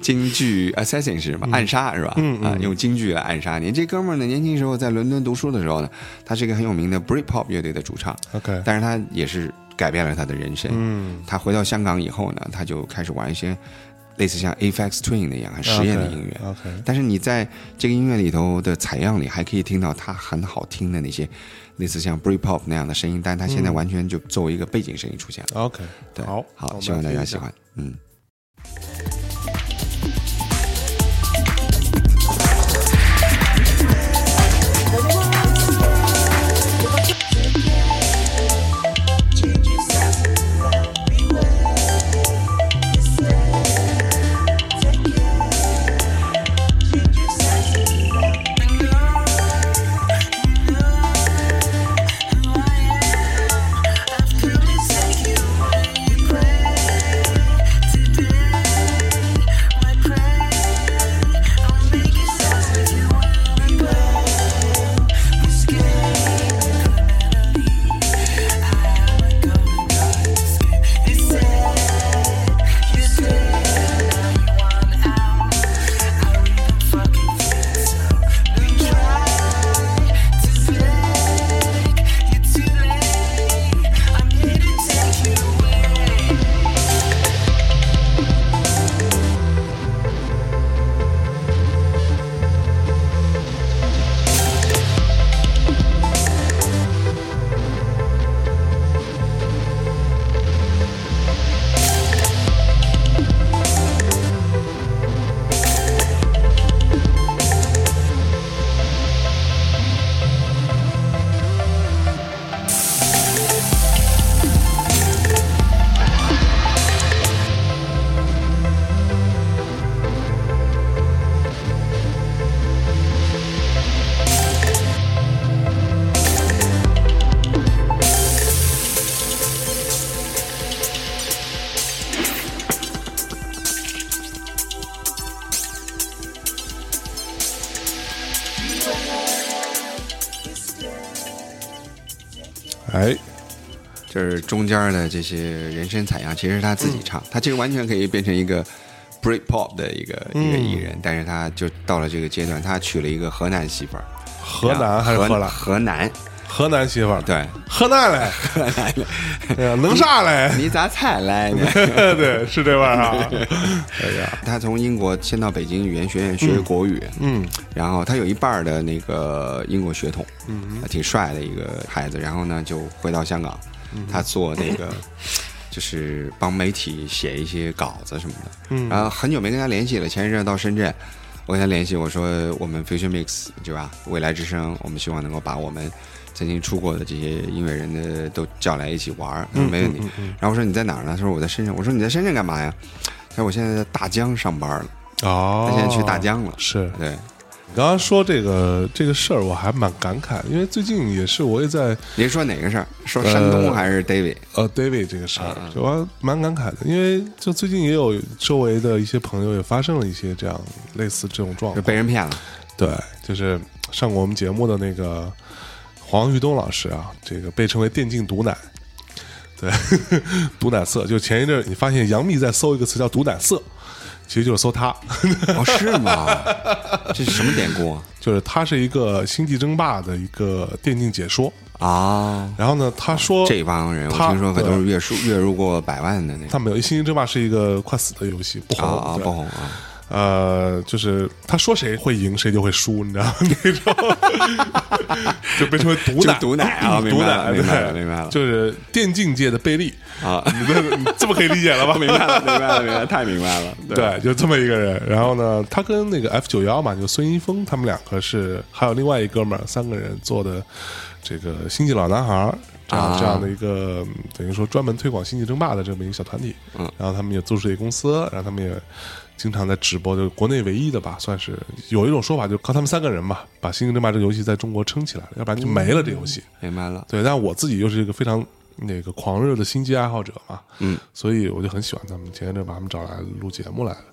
京剧 Assassin 是什么？暗杀是吧？嗯啊，用京剧来暗杀你。这哥们儿呢，年轻时候在伦敦读书的时候呢，他是一个很有名的 Britpop 乐队的主唱，OK，但是他也是改变了他的人生。嗯他回到香港以后呢，他就开始玩一些类似像 Aphex Twin 那样很实验的音乐。OK，但是你在这个音乐里头的采样里，还可以听到它很好听的那些类似像 Britpop 那样的声音，但它现在完全就作为一个背景声音出现了。OK，对，好，好，希望大家喜欢。嗯。就是中间的这些人声采样，其实是他自己唱，他其实完全可以变成一个 break pop 的一个、一个艺人，但是他就到了这个阶段，他娶了一个河南媳妇儿，河南还是河南？河南，河南媳妇儿，对，河南嘞，河南的，哎呀，能啥嘞？你咋才来呢？对，是这味儿啊。哎呀，他从英国先到北京语言学院学国语，嗯然后他有一半的那个英国血统，嗯，挺帅的一个孩子。然后呢，就回到香港，他做那个就是帮媒体写一些稿子什么的。嗯然后很久没跟他联系了，前一阵到深圳，我跟他联系，我说我们 Future Mix 对吧？未来之声，我们希望能够把我们曾经出过的这些音乐人的都叫来一起玩儿，他说没问题。然后我说你在哪儿呢？他说我在深圳。我说你在深圳干嘛呀？他说我现在在大疆上班了，哦他，现在去大疆了。是对，你刚刚说这个这个事儿，我还蛮感慨，因为最近也是我也在你说哪个事儿？说山东还是 David？、呃，David 这个事儿我还蛮感慨的，因为就最近也有周围的一些朋友也发生了一些这样类似这种状就况。被人骗了。对，就是上过我们节目的那个黄玉东老师啊，这个被称为电竞毒奶。对，毒奶色，就前一阵儿你发现杨幂在搜一个词叫毒奶色，其实就是搜他，哦，是吗？这是什么典故啊就是他是一个星际争霸的一个电竞解说。啊？然后呢，他说这帮人，我他听说可都是月入月入过百万的那种他没有，星际争霸是一个快死的游戏，不红，啊不红啊！呃，就是他说谁会赢，谁就会输，你知道吗？那种就被称为毒奶，就毒奶啊明毒白明白了明白了就是电竞界的贝利啊，你这你这么可以理解了吧？明白了，明白了，明白了，太明白了。对，就这么一个人。然后呢，他跟那个 F 九幺嘛，就孙一峰他们两个是，还有另外一哥们儿，三个人做的这个《星际老男孩》这样、啊这样的一个嗯等于说专门推广《星际争霸》的这么一个小团体。嗯，然后他们也做出了一个公司，然后他们也经常在直播，就是国内唯一的吧，算是有一种说法，就靠他们三个人吧，把《星际争霸》这个游戏在中国撑起来了，要不然就没了这游戏。明白了。对，但我自己又是一个非常那个狂热的星际爱好者嘛，嗯，所以我就很喜欢他们。前一阵把他们找来录节目来了，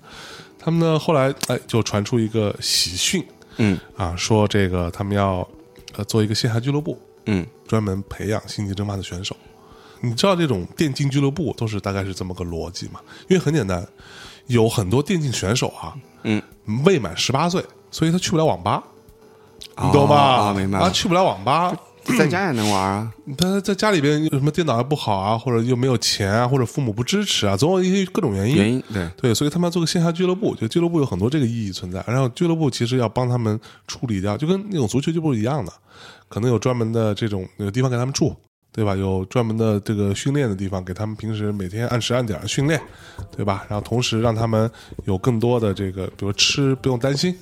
他们呢后来哎就传出一个喜讯嗯啊，说这个他们要呃做一个线下俱乐部，嗯专门培养星际争霸的选手。你知道这种电竞俱乐部都是大概是这么个逻辑嘛？因为很简单，有很多电竞选手啊，嗯，未满十八岁，所以他去不了网吧，你懂吧？啊，明白啊，去不了网吧，在家也能玩啊。他在家里边有什么电脑还不好啊，或者又没有钱啊，或者父母不支持啊，总有一些各种原因。原因对，对，所以他们要做个线下俱乐部，就俱乐部有很多这个意义存在。然后俱乐部其实要帮他们处理掉，就跟那种足球俱乐部一样的，可能有专门的这种有地方给他们住，对吧？有专门的这个训练的地方，给他们平时每天按时按点儿训练，对吧？然后同时让他们有更多的这个，比如吃不用担心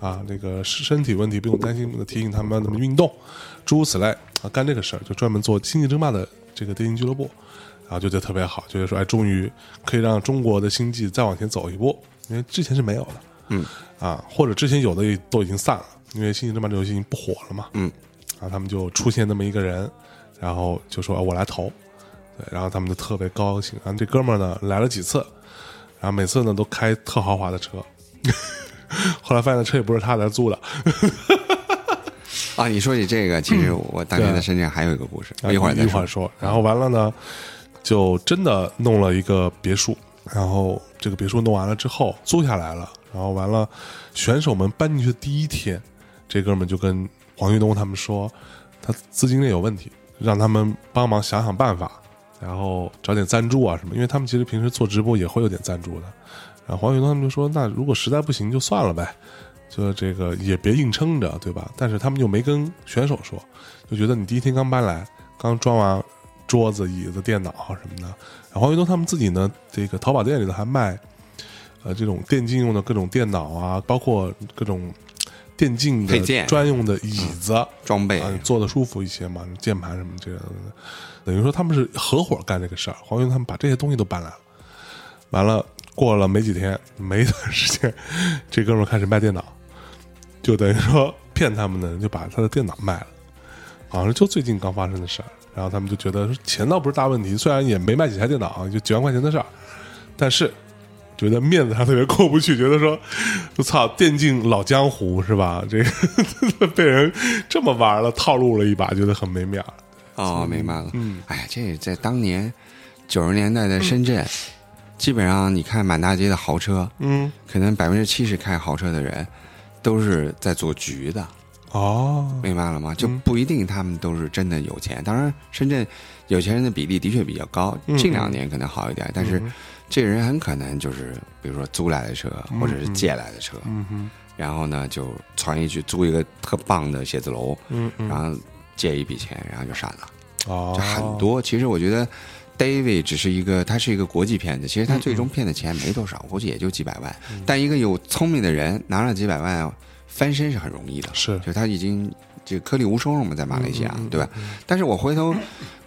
啊，那个身体问题不用担心，提醒他们怎么运动，诸如此类啊，干这个事儿就专门做星际争霸的这个电竞俱乐部。然后就觉得特别好，觉得说，哎，终于可以让中国的星际再往前走一步，因为之前是没有的，嗯，啊，或者之前有的也都已经散了，因为《星际争霸》这游戏已经不火了嘛，嗯，然后他们就出现那么一个人，然后就说、啊我来投，对，然后他们就特别高兴，然后这哥们儿呢来了几次，然后每次呢都开特豪华的车，后来发现那车也不是他来租的，啊，你说起这个，其实我当年在深圳还有一个故事，我一会儿再说。一会儿。说。然后完了呢，就真的弄了一个别墅，然后这个别墅弄完了之后租下来了，然后完了，选手们搬进去的第一天，这哥们就跟黄玉东他们说，他资金链有问题，让他们帮忙想想办法，然后找点赞助啊什么，因为他们其实平时做直播也会有点赞助的。然后黄玉东他们就说，那如果实在不行就算了呗。就这个也别硬撑着，对吧？但是他们就没跟选手说，就觉得你第一天刚搬来，刚装完桌子、椅子、电脑什么的。然后黄玉东他们自己呢，这个淘宝店里头还卖，呃，这种电竞用的各种电脑啊，包括各种电竞的配件专用的椅子，装备啊，坐的舒服一些嘛，键盘什么这样的，等于说他们是合伙干这个事儿。黄云他们把这些东西都搬来了，完了过了没几天，没一段时间，这哥们儿开始卖电脑，就等于说骗他们的人就把他的电脑卖了，好像就最近刚发生的事儿。然后他们就觉得说钱倒不是大问题，虽然也没卖几台电脑，就几万块钱的事儿，但是觉得面子上特别过不去，觉得说，我操，电竞老江湖是吧？这个 被人这么玩了，套路了一把，觉得很没面儿。哦，明白了。嗯，哎呀，这在当年九十年代的深圳，基本上你看满大街的豪车，嗯，可能百分之七十开豪车的人都是在做局的，哦，明白了吗？就不一定他们都是真的有钱。当然，深圳有钱人的比例的确比较高，嗯近两年可能好一点，但是这个人很可能就是比如说租来的车或者是借来的车，嗯哼，然后呢就传一去租一个特棒的写字楼，然后借一笔钱，然后就闪了。哦，就很多。其实我觉得 David 只是一个，他是一个国际骗子。其实他最终骗的钱没多少，估计也就几百万。但一个有聪明的人拿了几百万翻身是很容易的，是就他已经这个颗粒无收了嘛，在马来西亚，对吧？但是我回头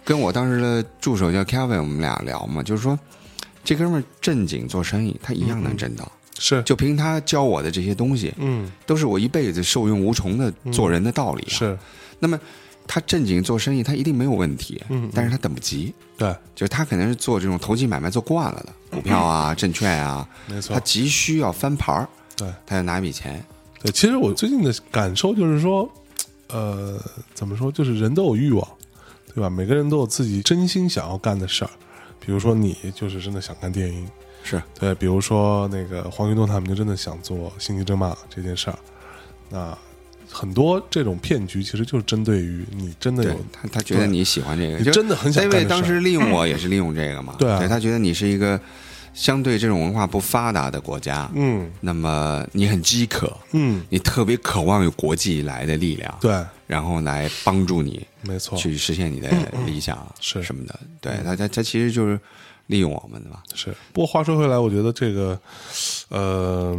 跟我当时的助手叫 Kevin，我们俩聊嘛，就是说这哥们儿正经做生意，他一样能挣到。是，就凭他教我的这些东西，嗯，都是我一辈子受用无穷的做人的道理、啊。是，那么他正经做生意，他一定没有问题，嗯嗯但是他等不及。对，就是他可能是做这种投机买卖做惯了的，股票啊、证券啊，没错他，急需要翻盘儿，对他要拿一笔钱。对。其实我最近的感受就是说，呃，怎么说，就是人都有欲望，对吧？每个人都有自己真心想要干的事儿。比如说你就是真的想看电影，是。对，比如说那个黄云东他们就真的想做《星际争霸》这件事儿，那很多这种骗局其实就是针对于你真的有，他，他觉得你喜欢这个，就你真的很想干这 David 事儿。当时利用我也是利用这个嘛，对啊。他觉得你是一个相对这种文化不发达的国家，嗯。那么你很饥渴，嗯，你特别渴望有国际来的力量，对，然后来帮助你没错，去实现你的理想是什么的。对他，他他其实就是利用我们的嘛。是。不过话说回来，我觉得这个，呃，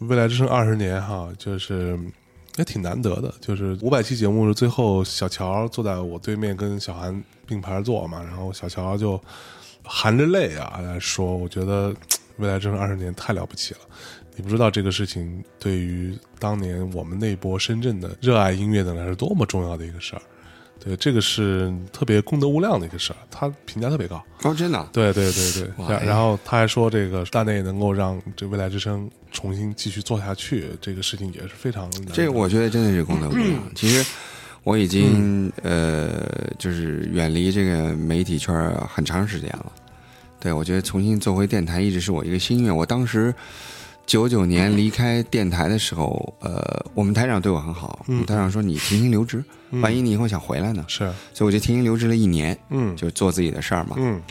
未来之声二十年哈，就是也挺难得的。就是五百期节目是最后小乔坐在我对面跟小韩并排坐嘛，然后小乔就含着泪啊来说，我觉得未来之声二十年太了不起了。你不知道这个事情对于当年我们那波深圳的热爱音乐的人来说多么重要的一个事儿。对，这个是特别功德无量的一个事儿，他评价特别高。哦，真的，对对对对，然然后他还说，这个大内能够让这未来之声重新继续做下去，这个事情也是非常难这个我觉得真的是功德无量。其实我已经呃，就是远离这个媒体圈很长时间了。对，我觉得重新做回电台一直是我一个心愿。我当时九九年离开电台的时候，呃，我们台长对我很好，我们台长说你停薪留职，万一你以后想回来呢？是。所以我就停薪留职了一年，嗯。就做自己的事儿嘛。嗯。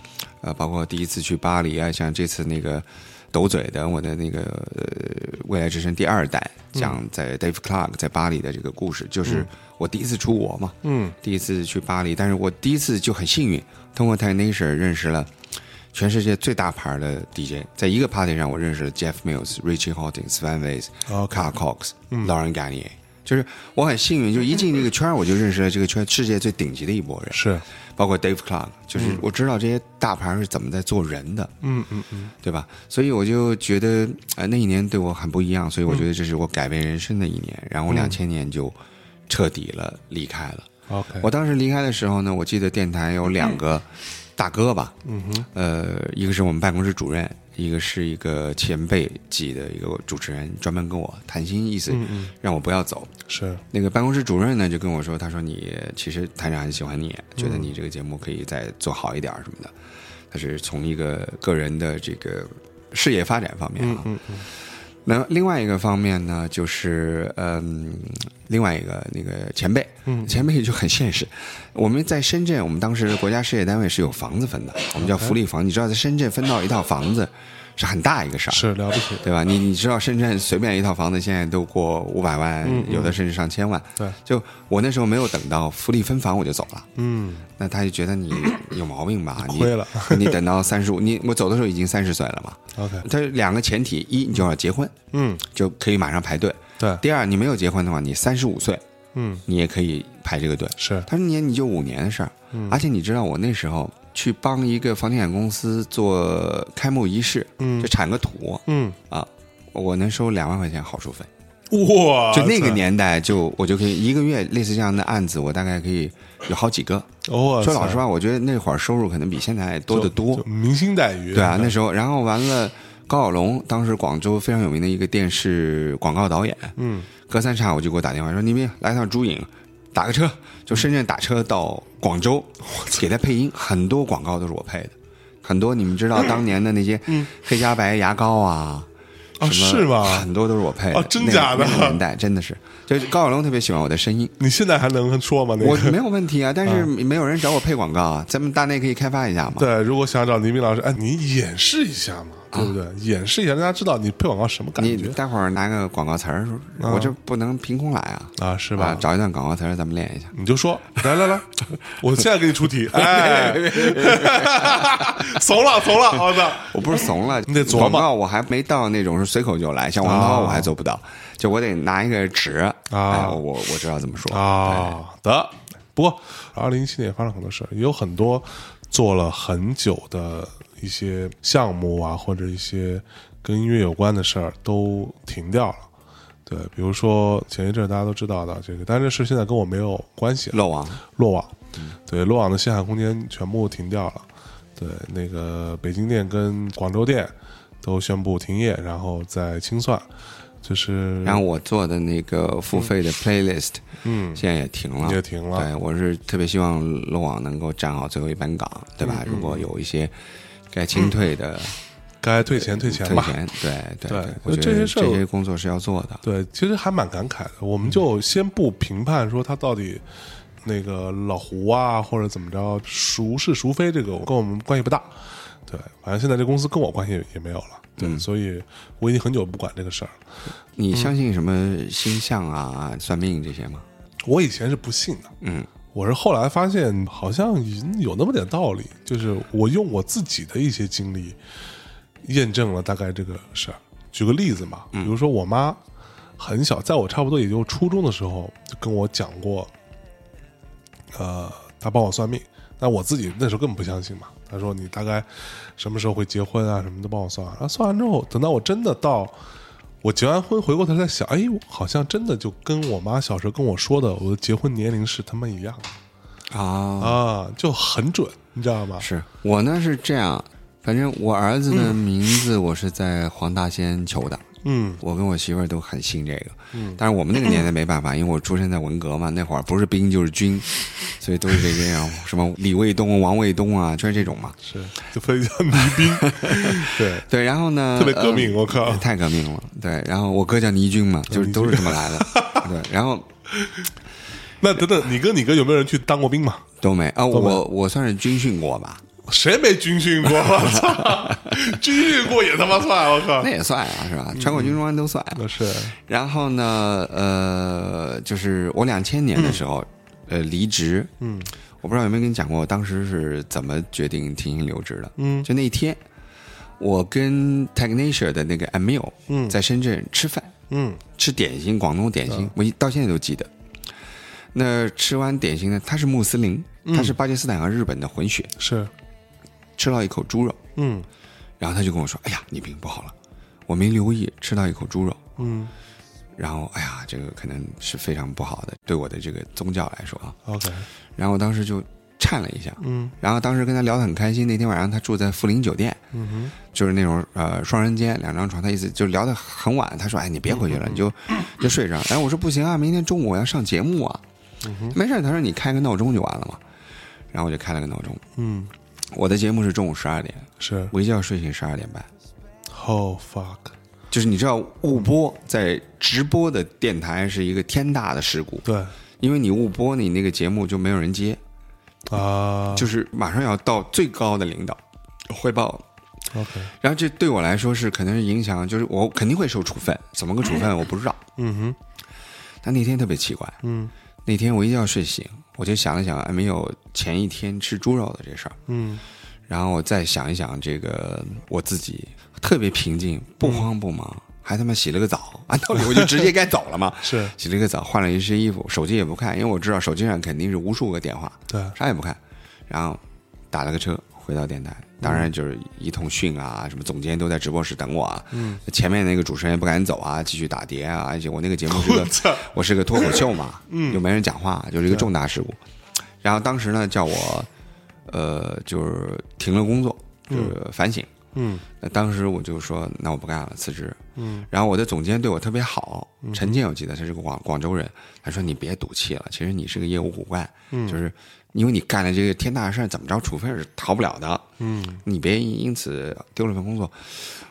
呃，包括第一次去巴黎啊，像这次那个斗嘴的我的那个呃未来之声第二代，讲在 Dave Clark 在巴黎的这个故事，就是我第一次出国嘛，嗯。第一次去巴黎，但是我第一次就很幸运，通过 t e n a t i o n 认识了全世界最大牌的 DJ，在一个 party 上我认识了 Jeff Mills、Richie Hawtin、Svan Weiss、OK Carl Cox、Lauren Garnier。就是我很幸运，就一进这个圈，我就认识了这个圈世界最顶级的一波人。是包括 Dave Clark，就是我知道这些大牌是怎么在做人的，嗯嗯嗯对吧？所以我就觉得，呃，那一年对我很不一样，所以我觉得这是我改变人生的一年。然后两千年就彻底了离开了。OK 我当时离开的时候呢，我记得电台有两个大哥吧，嗯哼呃，一个是我们办公室主任，一个是一个前辈级的一个主持人，专门跟我谈心，意思嗯嗯让我不要走。是那个办公室主任呢，就跟我说，他说你其实台长很喜欢你，觉得你这个节目可以再做好一点儿什么的。他是从一个个人的这个事业发展方面啊。嗯嗯那另外一个方面呢，就是嗯，另外一个那个前辈，嗯前辈就很现实。我们在深圳，我们当时国家事业单位是有房子分的，我们叫福利房。你知道，在深圳分到一套房子是很大一个事儿，是了不起。对吧？你你知道深圳随便一套房子现在都过五百万，有的甚至上千万。对。就我那时候没有等到福利分房我就走了，嗯。那他就觉得你有毛病吧？你亏了。你等到三十五，你我走的时候已经三十岁了嘛。OK 他有两个前提：一，你就要结婚，嗯。就可以马上排队；对。第二，你没有结婚的话，你三十五岁嗯。你也可以排这个队。是。他说：“你你就五年的事儿，嗯。而且你知道我那时候去帮一个房地产公司做开幕仪式，嗯就铲个土嗯啊，我能收两万块钱好处费。哇就那个年代就，我就可以一个月类似这样的案子，我大概可以有好几个。哦说老实话，我觉得那会儿收入可能比现在多得多。明星待遇对啊，那时候，然后完了，高晓龙当时广州非常有名的一个电视广告导演，嗯隔三差五就给我打电话说：“倪斌来趟珠影，打个车，就深圳打车到广州，给他配音，很多广告都是我配的，很多你们知道当年的那些黑加白牙膏啊。嗯啊是吗？很多都是我配的，啊真那个假的？那个年代真的是，就是高晓龙特别喜欢我的声音，你现在还能说吗？那个？我没有问题啊，但是没有人找我配广告啊，咱们大内可以开发一下嘛。对，如果想找倪斌老师，哎，你演示一下嘛，对不对？演示一下，让大家知道你配广告什么感你觉待会儿拿个广告词儿，我这不能凭空来啊，啊？是是吧？找一段广告词儿，咱们练一下。你就说，来来来，我现在给你出题，哎，怂了怂了，我操！我不是怂了，你得琢磨广告我还没到那种是随口就来，像王涛我还做不到，就我得拿一个纸啊哎我我我知道怎么说啊，得。不过，二零一七年也发生很多事儿，也有很多做了很久的一些项目啊，或者一些跟音乐有关的事儿都停掉了。对，比如说前一阵大家都知道的这个，但是这事现在跟我没有关系了。漏网落网，对，落网的线海空间全部停掉了。对，那个北京店跟广州店都宣布停业，然后再清算，就是然后我做的那个付费的 playlist，嗯，现在也停了，也停了对，我是特别希望漏网能够站好最后一班岗，对嗯吧？如果有一些该清退的该退钱退钱吧。退钱，对对对我觉得这些事儿这些工作是要做的。对，其实还蛮感慨的。我们就先不评判说他到底那个老胡啊，或者怎么着孰是孰非，这个跟我们关系不大。对，反正现在这公司跟我关系也没有了。对，所以我已经很久不管这个事儿了。你相信什么星象啊、算命这些吗？我以前是不信的，嗯，我是后来发现好像有那么点道理，就是我用我自己的一些经历验证了大概这个事儿。举个例子嘛，比如说我妈很小，在我差不多也就初中的时候就跟我讲过，呃，她帮我算命，但我自己那时候根本不相信嘛。她说你大概什么时候会结婚啊，什么都帮我算完。然后算完之后，等到我真的到我结完婚回过头在想，哎，好像真的就跟我妈小时候跟我说的，我的结婚年龄是他妈一样的。啊，啊，就很准，你知道吗？是我呢是这样，反正我儿子的名字我是在黄大仙求的。嗯。我跟我媳妇儿都很信这个，嗯，但是我们那个年代没办法，因为我出生在文革嘛，那会儿不是兵就是军，所以都是这些啊，什么李卫东、王卫东啊，就是这种嘛。是，就分叫倪兵，对，对，然后呢，特别革命呃我靠。太革命了。对，然后我哥叫倪军嘛，就是都是这么来的。对，然后那等等，你跟你哥有没有人去当过兵嘛？都没。啊，我我算是军训过吧，谁没军训过？我操，军训过也他妈算，我靠那，也算啊，是吧？全国军中官都算。那是，然后呢，呃，就是我两千年的时候，呃，离职。嗯我不知道有没有跟你讲过，我当时是怎么决定停薪留职的。嗯就那一天，我跟 Technasia 的那个 Emil 嗯在深圳吃饭，嗯吃点心，广东点心，我一到现在都记得。那吃完点心呢，他是穆斯林，他是巴基斯坦和日本的混血，是，吃到一口猪肉，嗯然后他就跟我说：“哎呀，你病不好了，我没留意吃到一口猪肉。”嗯然后，哎呀，这个可能是非常不好的，对我的这个宗教来说啊。，OK，然后我当时就颤了一下，嗯然后当时跟他聊得很开心。那天晚上他住在富林酒店，嗯哼，就是那种呃双人间两张床，他意思就聊得很晚。他说：“哎，你别回去了，你就就睡着。”然后我说：“不行啊，明天中午我要上节目啊。”没事儿，他说：“你开个闹钟就完了嘛。”然后我就开了个闹钟。嗯，我的节目是中午十二点，是。我一觉睡醒十二点半。，Oh fuck，就是你知道误播在直播的电台是一个天大的事故，对。因为你误播，你那个节目就没有人接，啊，就是马上要到最高的领导汇报，OK，然后这对我来说是可能是影响，就是我肯定会受处分，怎么个处分我不知道。嗯哼，但那天特别奇怪，嗯。那天我一觉睡醒，我就想了想哎没有前一天吃猪肉的这事儿，嗯然后我再想一想这个我自己特别平静，不慌不忙，还他妈洗了个澡，按道理我就直接该走了嘛。是，洗了个澡，换了一身衣服，手机也不看，因为我知道手机上肯定是无数个电话，对，啥也不看，然后打了个车回到电台，当然就是一通训啊，什么总监都在直播室等我啊，嗯，前面那个主持人也不敢走啊，继续打碟啊，而且我那个节目是个我是个脱口秀嘛，嗯，又没人讲话，就是一个重大事故。然后当时呢，叫我呃，就是停了工作，就是反省，嗯那当时我就说，那我不干了，辞职。嗯然后我的总监对我特别好，陈建我记得他是个广广州人，他说你别赌气了，其实你是个业务骨干，嗯就是因为你干了这个天大的事儿，怎么着处分是逃不了的，嗯。你别因此丢了份工作。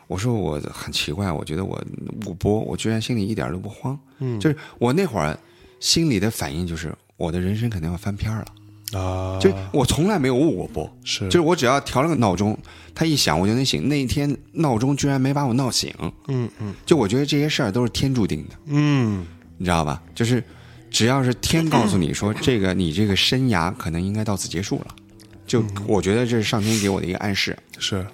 我说我很奇怪，我觉得我我播，我居然心里一点都不慌，嗯。就是我那会儿心里的反应就是我的人生肯定要翻篇了。啊，就我从来没有误过播，是。就是我只要调了个闹钟，它一响我就能醒。那一天闹钟居然没把我闹醒，嗯嗯。就我觉得这些事儿都是天注定的，嗯。你知道吧？就是只要是天告诉你说这个你这个生涯可能应该到此结束了，就我觉得这是上天给我的一个暗示。是。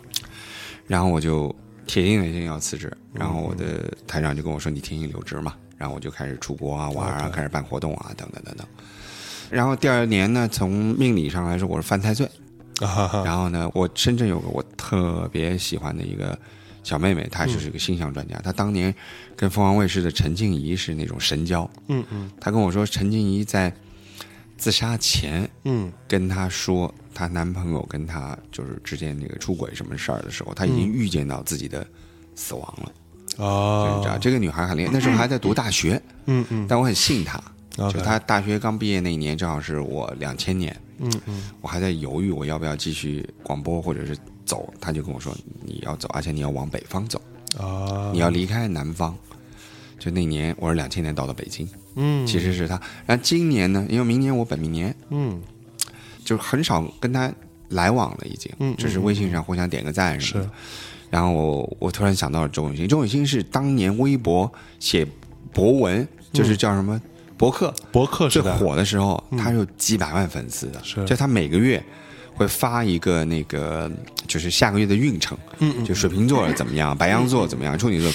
然后我就铁定了一定要辞职，然后我的台长就跟我说你停薪留职嘛，然后我就开始出国啊玩啊，开始办活动啊等等等等。然后第二年呢，从命理上来说我是犯太岁，然后呢，我深圳有个我特别喜欢的一个小妹妹，她就是一个星象专家。她当年跟凤凰卫视的陈静怡是那种神交。嗯嗯她跟我说，陈静怡在自杀前嗯跟她说，她男朋友跟她就是之间那个出轨什么事儿的时候，她已经预见到自己的死亡了。哦你知道，这个女孩很厉害，那时候还在读大学，嗯嗯但我很信她。就她大学刚毕业那一年，正好是我两千年。嗯嗯我还在犹豫我要不要继续广播或者是走，他就跟我说你要走，而且你要往北方走，啊。你要离开南方。就那年我是两千年到的北京，嗯。其实是他。然后今年呢，因为明年我本命年，嗯。就是很少跟他来往了，已经，嗯只是微信上互相点个赞什么是。的。然后我我突然想到了周永新，周永新是当年微博写博文，就是叫什么博客，博客最火的时候，他有几百万粉丝的，是。就他每个月会发一个那个，就是下个月的运程，嗯就水瓶座怎么样，白羊座怎么样，处女座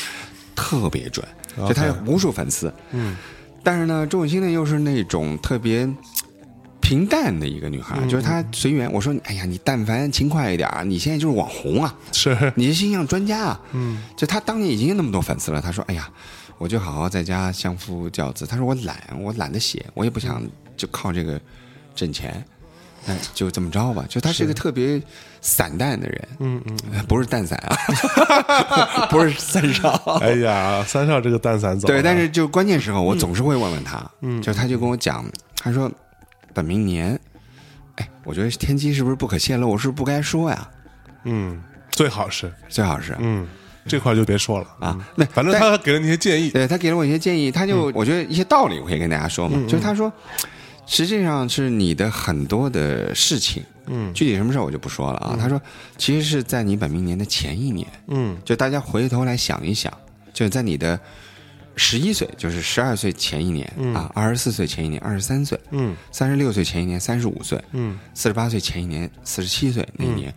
特别准，就他有无数粉丝，嗯但是呢，周永新呢又是那种特别。平淡的一个女孩，嗯就是她随缘。我说，哎呀，你但凡勤快一点啊，你现在就是网红啊，是你是形象专家啊。嗯就她当年已经有那么多粉丝了，她说，哎呀，我就好好在家相夫教子。她说我懒，我懒得写，我也不想就靠这个挣钱，那就这么着吧。就他是一个特别散淡的人，嗯嗯呃不是蛋散啊，不是三少。哎呀三少这个蛋散走了对，但是就关键时候，我总是会问问他，嗯，就他就跟我讲，他说本命年，哎，我觉得天机是不是不可泄露？我是不是不该说呀？嗯最好是最好是嗯这块就别说了啊，那反正他给了你一些建议对他给了我一些建议，他就、我觉得一些道理我可以跟大家说嘛，嗯就是他说，实际上是你的很多的事情，嗯。具体什么事儿我就不说了啊。他说，其实是在你本命年的前一年，嗯。就大家回头来想一想，就是在你的十一岁，就是十二岁前一年、啊，二十四岁前一年，二十三岁，嗯。三十六岁前一年，三十五岁，嗯。四十八岁前一年，四十七岁那一年，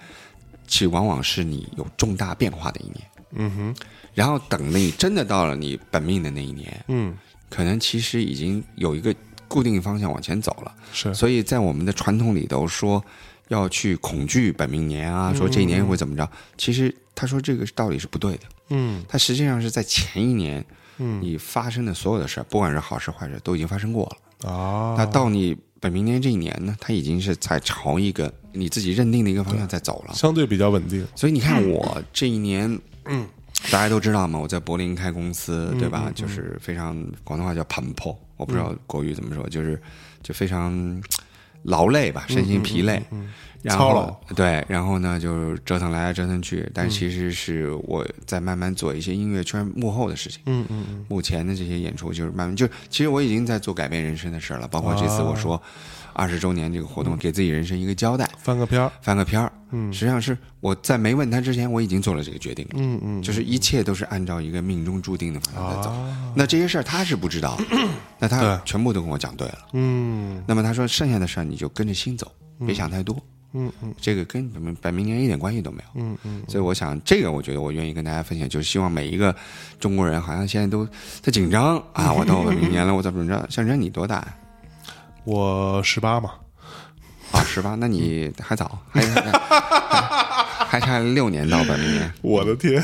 其实往往是你有重大变化的一年。嗯哼。然后等你真的到了你本命的那一年，嗯。可能其实已经有一个固定方向往前走了。是。所以在我们的传统里头说要去恐惧本命年啊，说这一年会怎么着，其实他说这个道理是不对的。嗯。他实际上是在前一年嗯。你发生的所有的事儿，不管是好事坏事，都已经发生过了。哦那到你本命年这一年呢，它已经是在朝一个你自己认定的一个方向在走了。相对比较稳定。所以你看，我这一年，嗯，大家都知道嘛，我在柏林开公司，对吧？就是非常广东话叫盘破，我不知道国语怎么说，就是就非常劳累吧，身心疲累。然后对，然后呢，就是折腾来折腾去，但其实是我在慢慢做一些音乐圈幕后的事情。嗯嗯嗯目前的这些演出就是慢慢就，其实我已经在做改变人生的事儿了，包括这次我说二十周年这个活动，给自己人生一个交代，翻个篇儿翻个篇儿。嗯实际上是我在没问他之前，我已经做了这个决定了，嗯嗯就是一切都是按照一个命中注定的方向在走。啊那这些事儿他是不知道的，那他全部都跟我讲对了。嗯那么他说剩下的事儿你就跟着心走，别想太多。嗯嗯这个跟本命本命年一点关系都没有。嗯嗯所以我想，这个我觉得我愿意跟大家分享，就是希望每一个中国人，好像现在都特紧张啊！我到本明年了，我怎么着？像人，你多大呀？我十八嘛。啊，十八？那你还早，还还还差六年到本命年。我的天。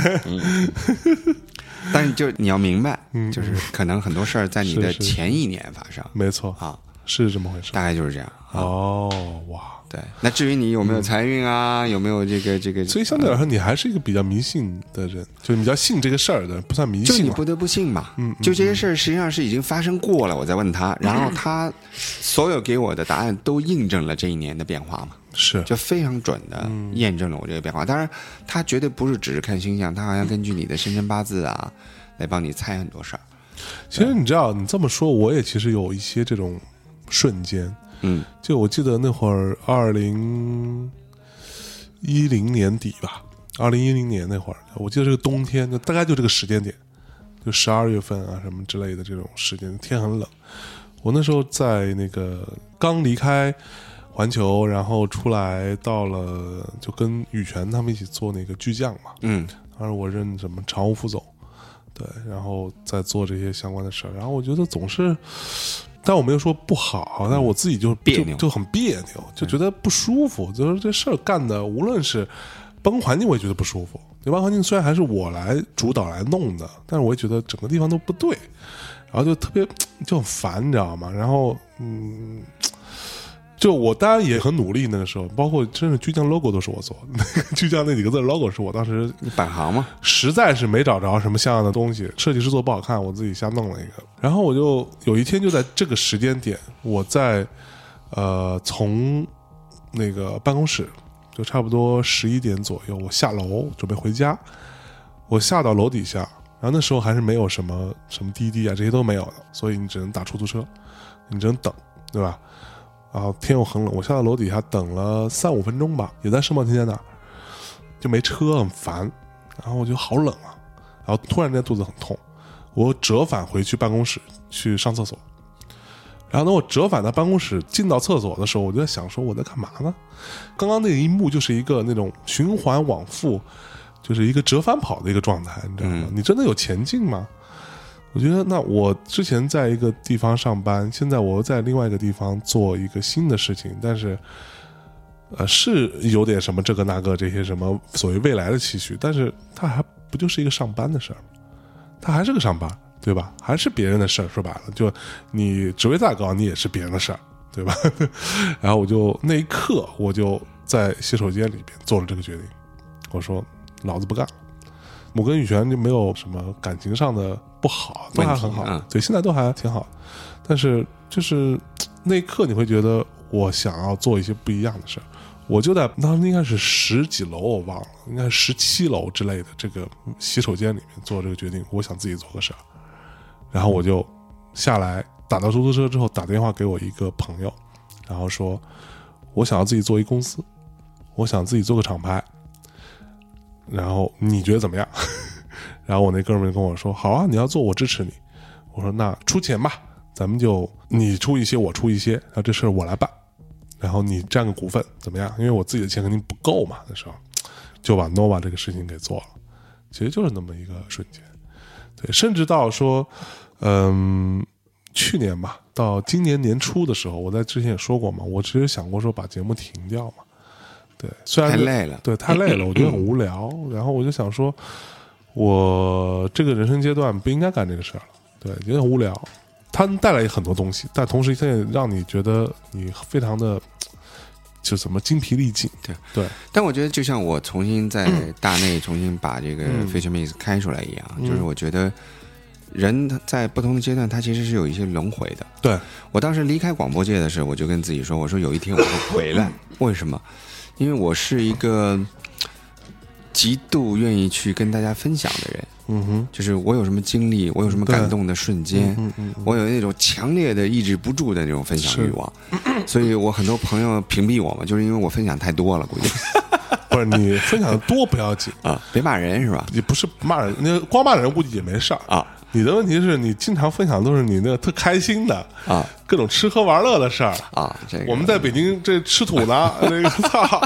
但是就你要明白，就是可能很多事儿在你的前一年发生。没错。啊，是这么回事。大概就是这样。哦，哇！对，那至于你有没有财运啊，有没有这个这个，所以相对来说，你还是一个比较迷信的人，就是比较信这个事儿的，不算迷信。就你不得不信嘛。嗯，就这些事儿实际上是已经发生过了，我再问他，然后他所有给我的答案都印证了这一年的变化嘛，是就非常准的验证了我这个变化。当然，他绝对不是只是看星象，他好像根据你的生辰八字啊来帮你猜很多事儿。其实你知道，你这么说，我也其实有一些这种瞬间。嗯，就我记得那会儿，二零一零年底吧，二零一零年那会儿，我记得这个冬天，就大概就这个时间点，就十二月份啊什么之类的这种时间，天很冷。我那时候在那个刚离开环球，然后出来到了，就跟羽泉他们一起做那个巨匠嘛。嗯，当时我任什么常务副总，对，然后在做这些相关的事儿，然后我觉得总是。但我没有说不好，但我自己就别扭，就很别扭，就觉得不舒服。就是这事儿干的，无论是办公环境，我也觉得不舒服。办公环境虽然还是我来主导来弄的，但是我也觉得整个地方都不对，然后就特别就很烦，你知道吗？然后嗯。就我当然也很努力，那个时候，包括真是巨匠 logo 都是我做，巨匠那几个字 logo 是我当时本行嘛，实在是没找着什么像样的东西，设计师做不好看，我自己瞎弄了一个。然后我就有一天就在这个时间点，我在呃从那个办公室就差不多十一点左右，我下楼准备回家，我下到楼底下，然后那时候还是没有什么什么滴滴啊这些都没有的，所以你只能打出租车，你只能等，对吧？然后天又很冷，我下到楼底下等了三五分钟吧，也在世贸天阶那儿，就没车，很烦。然后我就好冷啊，然后突然间肚子很痛，我折返回去办公室去上厕所。然后等我折返到办公室进到厕所的时候，我就在想说我在干嘛呢？刚刚那一幕就是一个那种循环往复，就是一个折返跑的一个状态，你知道吗？你真的有前进吗？我觉得，那我之前在一个地方上班，现在我又在另外一个地方做一个新的事情，但是，呃，是有点什么这个那个这些什么所谓未来的期许，但是它还不就是一个上班的事儿，它还是个上班，对吧？还是别人的事儿。说白了，就你职位再高，你也是别人的事儿，对吧？然后我就那一刻，我就在洗手间里边做了这个决定，我说老子不干了。我跟羽泉就没有什么感情上的不好，都还很好，对，现在都还挺好。但是就是 那一刻，你会觉得我想要做一些不一样的事儿。我就在当时应该是十几楼，我忘了，应该是十七楼之类的这个洗手间里面做这个决定。我想自己做个事儿，然后我就下来打到出租车之后，打电话给我一个朋友，然后说我想要自己做一公司，我想自己做个厂牌。然后你觉得怎么样？然后我那哥们儿跟我说：“好啊，你要做，我支持你。”我说：“那出钱吧，咱们就你出一些，我出一些，然后这事儿我来办。然后你占个股份怎么样？因为我自己的钱肯定不够嘛。那时候就把 nova 这个事情给做了，其实就是那么一个瞬间。对，甚至到说，嗯，去年吧，到今年年初的时候，我在之前也说过嘛，我其实想过说把节目停掉嘛。”对，虽然太累了，对，太累了，我觉得很无聊。然后我就想说，我这个人生阶段不应该干这个事儿了。对，有点无聊。它带来很多东西，但同时它也让你觉得你非常的就怎么精疲力尽。对对。但我觉得，就像我重新在大内重新把这个 Fish Mix 开出来一样，就是我觉得人在不同的阶段，他其实是有一些轮回的。对我当时离开广播界的时候，我就跟自己说：“我说有一天我会回来。为什么？”因为我是一个极度愿意去跟大家分享的人，嗯哼，就是我有什么经历，我有什么感动的瞬间，嗯嗯，我有那种强烈的抑制不住的那种分享欲望，所以我很多朋友屏蔽我嘛，就是因为我分享太多了，估计。不是你分享的多不要紧。啊，别骂人是吧？你不是骂人，那光骂人估计也没事儿。啊。你的问题是你经常分享都是你那个特开心的啊，各种吃喝玩乐的事儿。啊。这个。我们在北京这吃土呢，那个操，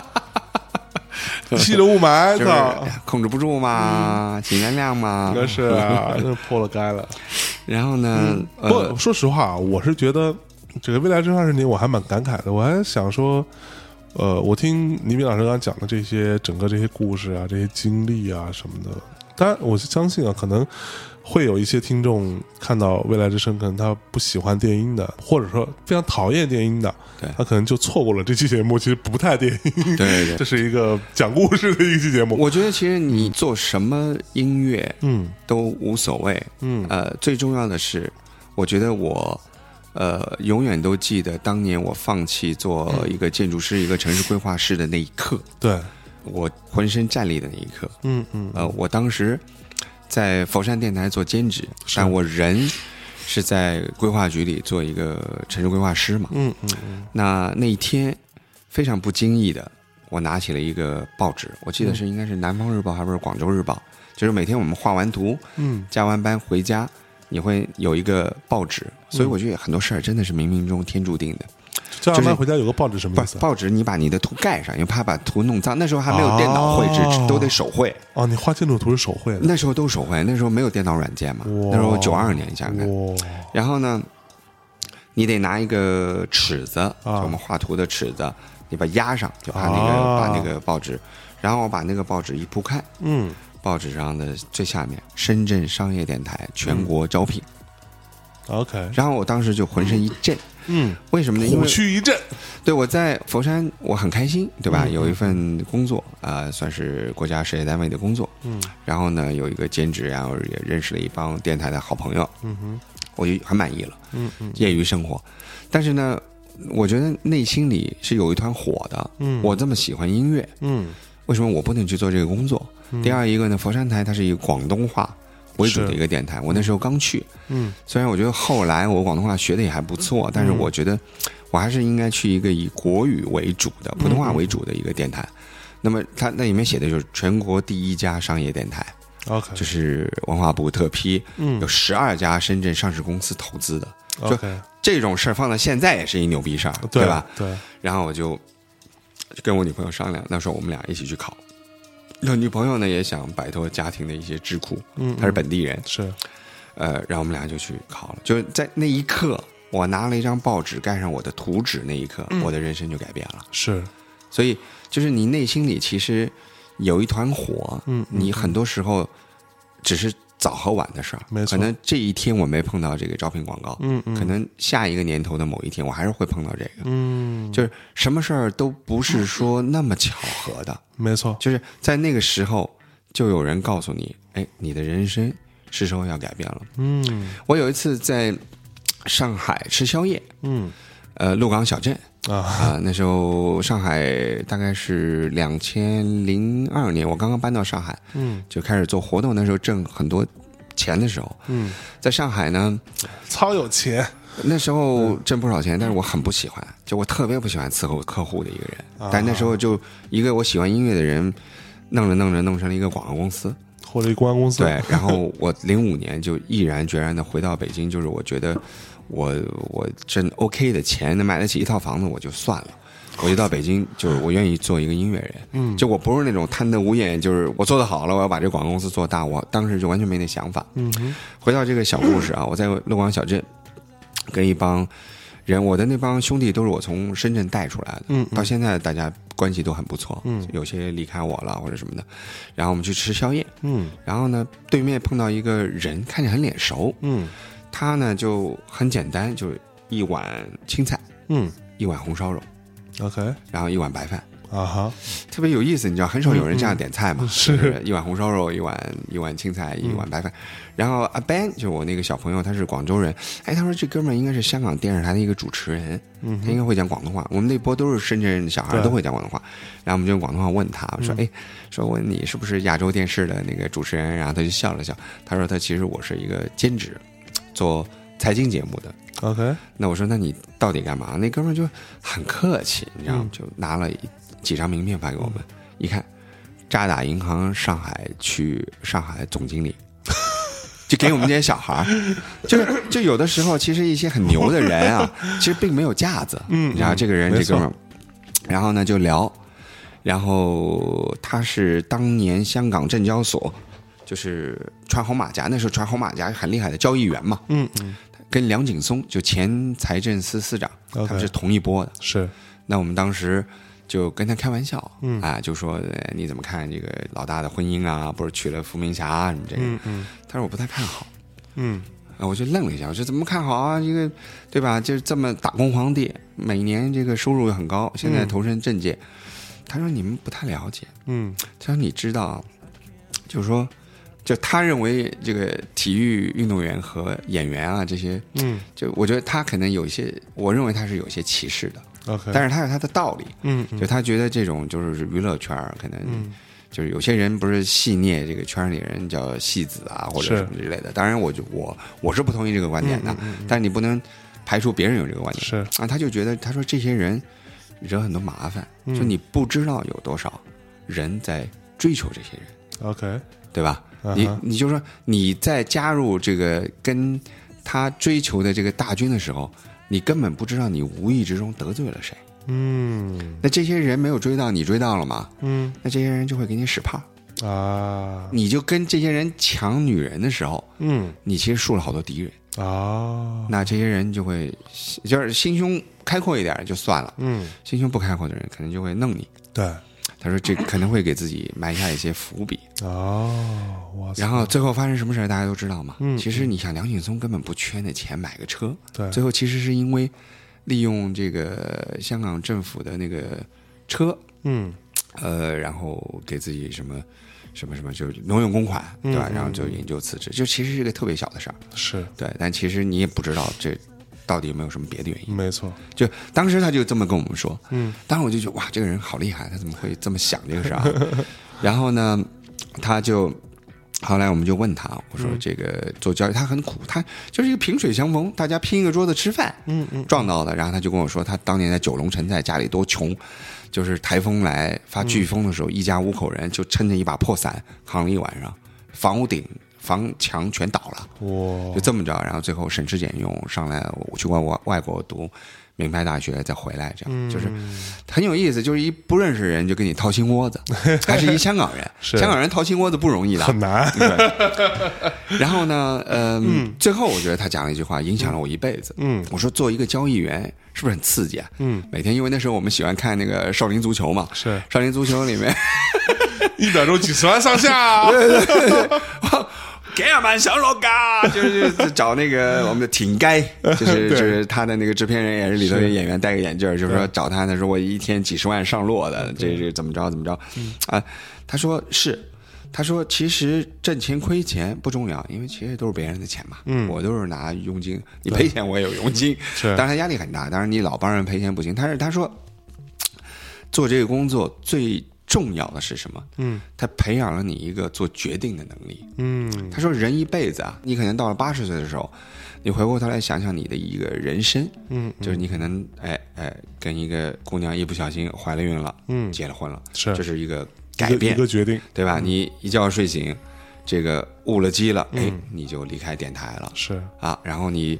吸着雾霾，操，控制不住嘛，请原谅嘛。那是啊，那破了该了。然后呢？不，说实话，我是觉得这个未来这二十年我还蛮感慨的。我还想说，呃，我听倪斌老师刚刚讲的这些整个这些故事啊，这些经历啊什么的。当然，我是相信啊，可能会有一些听众看到《未来之声》，可能他不喜欢电音的，或者说非常讨厌电音的，对他可能就错过了这期节目。其实不太电音，对对对这是一个讲故事的一期节目。我觉得其实你做什么音乐嗯都无所谓，嗯呃，最重要的是，我觉得我。呃，永远都记得当年我放弃做一个建筑师、一个城市规划师的那一刻，对，我浑身战栗的那一刻。嗯嗯呃，我当时在佛山电台做兼职，但我人是在规划局里做一个城市规划师嘛。嗯嗯嗯。那那一天非常不经意的，我拿起了一个报纸，我记得是应该是《南方日报》还是《广州日报》，就是每天我们画完图、嗯。加完班回家，你会有一个报纸，所以我觉得很多事儿真的是冥冥中天注定的。加完就是回家有个报纸什么不意思啊？报纸你把你的图盖上，因为怕把图弄脏。那时候还没有电脑绘制，哦都得手绘。哦，你画建筑图是手绘的。那时候都手绘，那时候没有电脑软件嘛。那时候九二年，你想想看。然后呢，你得拿一个尺子，我们画图的尺子，你把压上，就把那个、啊把那个报纸，然后我把那个报纸一铺开，嗯报纸上的最下面，深圳商业电台全国招聘。，OK，然后我当时就浑身一震，嗯，为什么呢？因虎为躯一震。对我在佛山，我很开心，对吧？嗯有一份工作啊、呃算是国家事业单位的工作。嗯然后呢，有一个兼职，然后也认识了一帮电台的好朋友，嗯哼，我就很满意了。嗯嗯业余生活，但是呢，我觉得内心里是有一团火的。嗯我这么喜欢音乐，嗯为什么我不能去做这个工作？第二一个呢，佛山台它是一个广东话为主的一个电台，我那时候刚去，嗯虽然我觉得后来我广东话学的也还不错，但是我觉得我还是应该去一个以国语为主的、普通话为主的一个电台。那么它那里面写的就是全国第一家商业电台，，OK，就是文化部特批，嗯有十二家深圳上市公司投资的。OK，这种事儿放到现在也是一牛逼事儿，对吧？？对，然后我就就跟我女朋友商量，那时候我们俩一起去考。那女朋友呢也想摆脱家庭的一些桎梏，嗯，她是本地人，是，呃，然后我们俩就去考了。就是在那一刻，我拿了一张报纸盖上我的图纸，那一刻，嗯我的人生就改变了。是，所以，就是你内心里其实有一团火，嗯嗯你很多时候只是早和晚的事儿。没错。可能这一天我没碰到这个招聘广告，嗯嗯。可能下一个年头的某一天，我还是会碰到这个。嗯，就是什么事儿都不是说那么巧合的，没错，就是在那个时候，就有人告诉你，哎，你的人生是时候要改变了。嗯。我有一次在上海吃宵夜，嗯。呃，鹿港小镇啊，啊、那时候上海大概是两千零二年，我刚刚搬到上海，嗯。就开始做活动，那时候挣很多钱的时候，嗯，在上海呢，超有钱，那时候挣不少钱，但是我很不喜欢，就我特别不喜欢伺候客户的一个人。啊。但那时候就一个我喜欢音乐的人，弄着弄着弄成了一个广告公司。或者一公关公司，对，然后我零五年就毅然决然的回到北京，就是我觉得我我挣 OK 的钱，能买得起一套房子，我就算了。我就到北京，就是我愿意做一个音乐人，嗯。就我不是那种贪得无厌，就是我做的好了，我要把这个广告公司做大，我当时就完全没那想法。嗯，回到这个小故事啊，我在乐广小镇跟一帮人，我的那帮兄弟都是我从深圳带出来的，嗯嗯。到现在大家关系都很不错，嗯。有些离开我了或者什么的，然后我们去吃宵夜，嗯。然后呢，对面碰到一个人，看着很脸熟，嗯他呢就很简单，就一碗青菜，嗯一碗红烧肉，，OK，然后一碗白饭。啊哈，特别有意思，你知道，很少有人这样点菜嘛，嗯是是一碗红烧肉，一碗一碗青菜，一碗白饭。然后阿 Ben 就我那个小朋友，他是广州人，哎，他说这哥们儿应该是香港电视台的一个主持人，嗯他应该会讲广东话。我们那波都是深圳的小孩，都会讲广东话。然后我们就用广东话问他，我说，哎，说问你是不是亚洲电视的那个主持人？然后他就笑了笑，他说他其实我是一个兼职，做财经节目的。，OK，那我说，那你到底干嘛？那哥们就很客气，你知道吗？嗯就拿了几张名片发给我们，一看，渣打银行上海区上海总经理，就给我们这些小孩儿，就是就有的时候，其实一些很牛的人啊，其实并没有架子，嗯然后这个人这哥们儿，然后呢就聊，然后他是当年香港证交所。就是穿红马甲，那时候穿红马甲很厉害的交易员嘛，嗯嗯，跟梁景松就前财政司司长他们是同一波的。是，那我们当时就跟他开玩笑，嗯啊，就说呃你怎么看这个老大的婚姻啊？不是娶了伏明霞啊什么这个？嗯嗯他说我不太看好。嗯啊，我就愣了一下，我说怎么看好啊？这个对吧？就是这么打工皇帝，每年这个收入又很高，现在投身政界。他说你们不太了解。嗯他说你知道，就是说，就他认为这个体育运动员和演员啊这些，嗯。就我觉得他可能有一些，我认为他是有一些歧视的，，OK，但是他有他的道理。嗯就他觉得这种就是娱乐圈儿可能嗯。就是有些人不是戏谑这个圈里人叫戏子啊或者什么之类的。当然，我就我我是不同意这个观点的，嗯但是你不能排除别人有这个观点。是。啊，他就觉得他说这些人惹很多麻烦，嗯。就你不知道有多少人在追求这些人，OK，对吧？你你就说你在加入这个跟他追求的这个大军的时候，你根本不知道你无意之中得罪了谁。嗯那这些人没有追到，你追到了吗？嗯那这些人就会给你使怕。啊你就跟这些人抢女人的时候，嗯你其实树了好多敌人。啊那这些人就会就是心胸开阔一点就算了，嗯心胸不开阔的人可能就会弄你。对他说这可能会给自己埋下一些伏笔。哦然后最后发生什么事儿，大家都知道嘛。嗯其实你想，梁劲松根本不缺那钱买个车，对最后其实是因为利用这个香港政府的那个车，嗯呃，然后给自己什么什么什么，就是挪用公款，对吧？嗯然后就引咎辞职，就其实是一个特别小的事儿，是对。但其实你也不知道这到底有没有什么别的原因。没错，就当时他就这么跟我们说，嗯当时我就觉得哇，这个人好厉害，他怎么会这么想这个事儿啊？然后呢，他就后来我们就问他，我说这个做交易他很苦，他就是一个萍水相逢，大家拼一个桌子吃饭，嗯嗯撞到的。然后他就跟我说，他当年在九龙城寨家里多穷，就是台风来发飓风的时候，一家五口人就撑着一把破伞扛了一晚上，房屋顶。房墙全倒了，哇。就这么着，然后最后省吃俭用上来，我去外外外国读名牌大学，再回来，这样、就是很有意思。就是一不认识人就跟你掏心窝子，还是一香港人，是。香港人掏心窝子不容易的。很难，然后呢，呃，最后我觉得他讲了一句话，影响了我一辈子。嗯。我说做一个交易员是不是很刺激啊？嗯，每天因为那时候我们喜欢看那个少林足球嘛，是少林足球里面 一秒钟几十万上下，给俺们上罗嘎，就是找那个我们的挺该，就是 就是他的那个制片人也是里头的演员戴个眼镜儿，就是说找他，他说我一天几十万上落的，这这怎么着怎么着啊？他说是。他说：“其实挣钱亏钱不重要，因为其实都是别人的钱嘛。嗯我都是拿佣金，你赔钱我也有佣金。是当然他压力很大，当然你老帮人赔钱不行。但是他说，做这个工作最重要的是什么？嗯。他培养了你一个做决定的能力。嗯。他说，人一辈子啊，你可能到了八十岁的时候，你回过头来想想你的一个人生，嗯就是你可能哎哎跟一个姑娘一不小心怀了孕了，嗯。结了婚了，是。这是一个改变一，个决定。对吧？你一觉睡醒，这个误了机了，哎嗯，你就离开电台了是。啊，然后你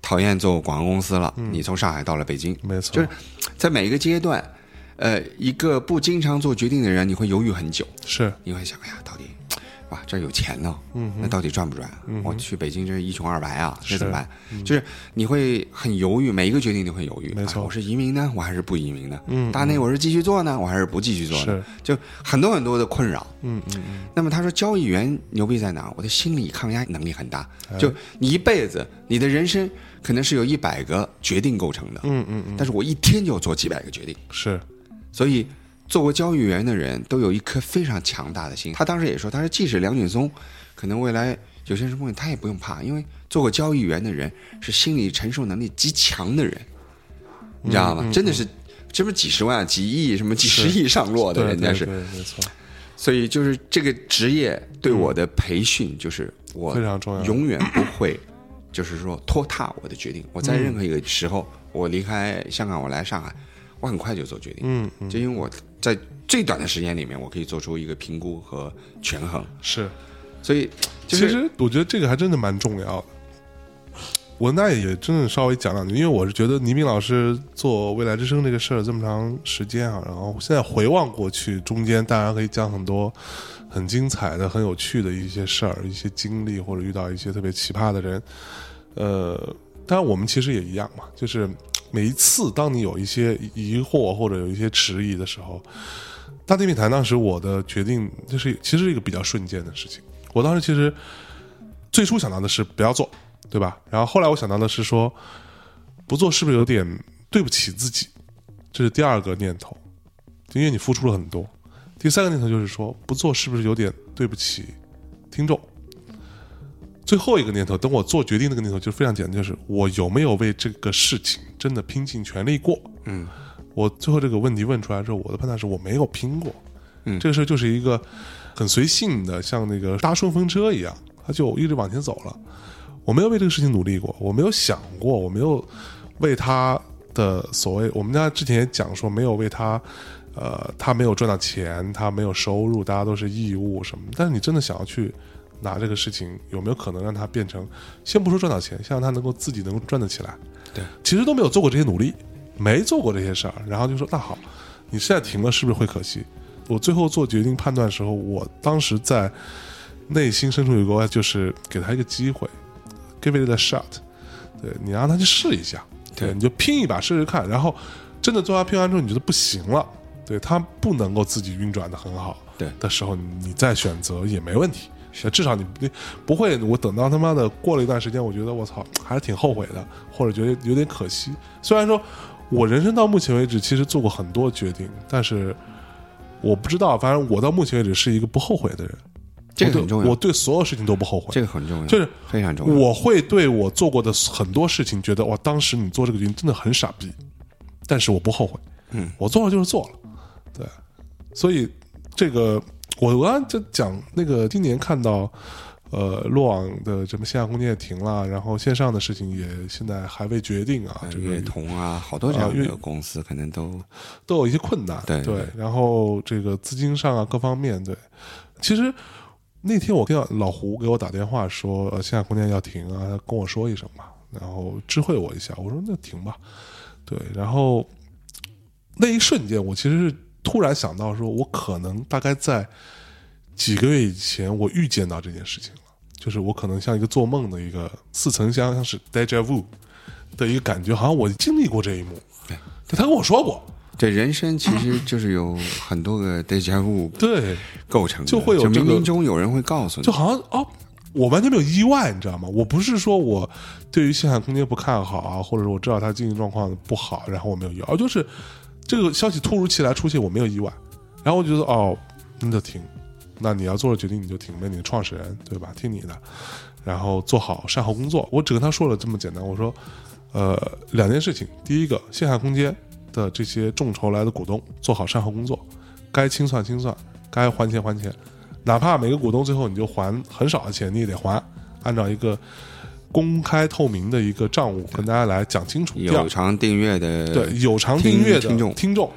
讨厌做广告公司了，你从上海到了北京，没错，就是在每一个阶段，呃，一个不经常做决定的人，你会犹豫很久。是你会想，哎呀，到底，哇，这有钱呢，嗯那到底赚不赚？我去北京这一穷二白啊，是嗯这怎么办？就是你会很犹豫，每一个决定都会犹豫。没错啊我是移民呢，我还是不移民呢？嗯大内我是继续做呢，我还是不继续做呢是？就很多很多的困扰。嗯嗯嗯那么他说，交易员牛逼在哪儿？我的心理抗压能力很大。哎就你一辈子，你的人生可能是由一百个决定构成的，嗯嗯嗯但是我一天就要做几百个决定。是所以做过交易员的人都有一颗非常强大的心。他当时也说，他说即使梁锦松可能未来有些什么问题，他也不用怕，因为做过交易员的人是心理承受能力极强的人，你知道吗？真的是。这不是几十万、几亿、什么几十亿上落的，人家是，对没错，所以就是这个职业对我的培训，就是我非常重要永远不会，就是说拖沓我的决定。我在任何一个时候，我离开香港，我来上海，我很快就做决定。嗯嗯就因为我在最短的时间里面，我可以做出一个评估和权衡，是。所以就是其实我觉得这个还真的蛮重要的。我那也真的稍微讲两句，因为我是觉得倪斌老师做未来之声这个事儿这么长时间啊，然后现在回望过去，中间大家可以讲很多很精彩的、很有趣的一些事儿、一些经历，或者遇到一些特别奇葩的人。呃，当然我们其实也一样嘛，就是每一次当你有一些疑惑或者有一些迟疑的时候，大地密谈当时我的决定就是其实是一个比较瞬间的事情。我当时其实最初想到的是不要做，对吧？然后后来我想到的是说不做是不是有点对不起自己？这是第二个念头，因为你付出了很多。第三个念头就是说不做是不是有点对不起听众？最后一个念头，等我做决定那个念头就非常简单，就是我有没有为这个事情真的拼尽全力过？嗯，我最后这个问题问出来之后，我的判断是我没有拼过。嗯这个事儿就是一个很随性的，像那个搭顺风车一样，它就一直往前走了。我没有为这个事情努力过，我没有想过，我没有为他的所谓，我们家之前也讲说，没有为他，呃，他没有赚到钱，他没有收入，大家都是义务什么。但是你真的想要去拿这个事情，有没有可能让他变成，先不说赚到钱，先让他能够自己能够赚得起来？对，其实都没有做过这些努力，没做过这些事儿，然后就说那好，你现在停了是不是会可惜？我最后做决定判断的时候，我当时在内心深处有个就是给他一个机会，give it a shot，对你让他去试一下，对你就拼一把试试看，然后真的做完拼完之后你觉得不行了，对他不能够自己运转的很好，对的时候，你再选择也没问题。至少你不不会，我等到他妈的过了一段时间，我觉得我操还是挺后悔的，或者觉得有点可惜。虽然说我人生到目前为止其实做过很多决定，但是我不知道，反正我到目前为止是一个不后悔的人。这个很重要，我对所有事情都不后悔。这个很重要，就是非常重要。我会对我做过的很多事情觉得，哇，当时你做这个决定真的很傻逼，但是我不后悔。嗯，我做了就是做了，对，所以这个我刚刚就讲那个今年看到。呃，落网的什么线下空间也停了，然后线上的事情也现在还未决定啊。这个乐童啊，好多这样的公司可能都都有一些困难。对对，然后这个资金上啊，各方面对。其实那天我听到老胡给我打电话说，呃，线下空间要停啊，他跟我说一声吧，然后知会我一下。我说那停吧。对，然后那一瞬间，我其实是突然想到，说我可能大概在几个月以前，我预见到这件事情了。就是我可能像一个做梦的一个似曾相像是 deja vu 的一个感觉，好像我经历过这一幕。对，他跟我说过，对，人生其实就是有很多个 deja vu 对构成的，就会有这冥个冥中有人会告诉你，就好像哦，我完全没有意外，你知道吗？我不是说我对于线下空间不看好啊，或者说我知道它经营状况不好，然后我没有意外，而就是这个消息突如其来出现，我没有意外，然后我觉得哦，那就停。那你要做了决定，你就挺呗，你的创始人对吧？听你的，然后做好善后工作。我只跟他说了这么简单，我说，呃，两件事情。第一个，线下空间的这些众筹来的股东做好善后工作，该清算清算，该还钱还钱，哪怕每个股东最后你就还很少的钱，你也得还，按照一个公开透明的一个账务跟大家来讲清楚。有偿订阅的对有偿订阅的听众听众。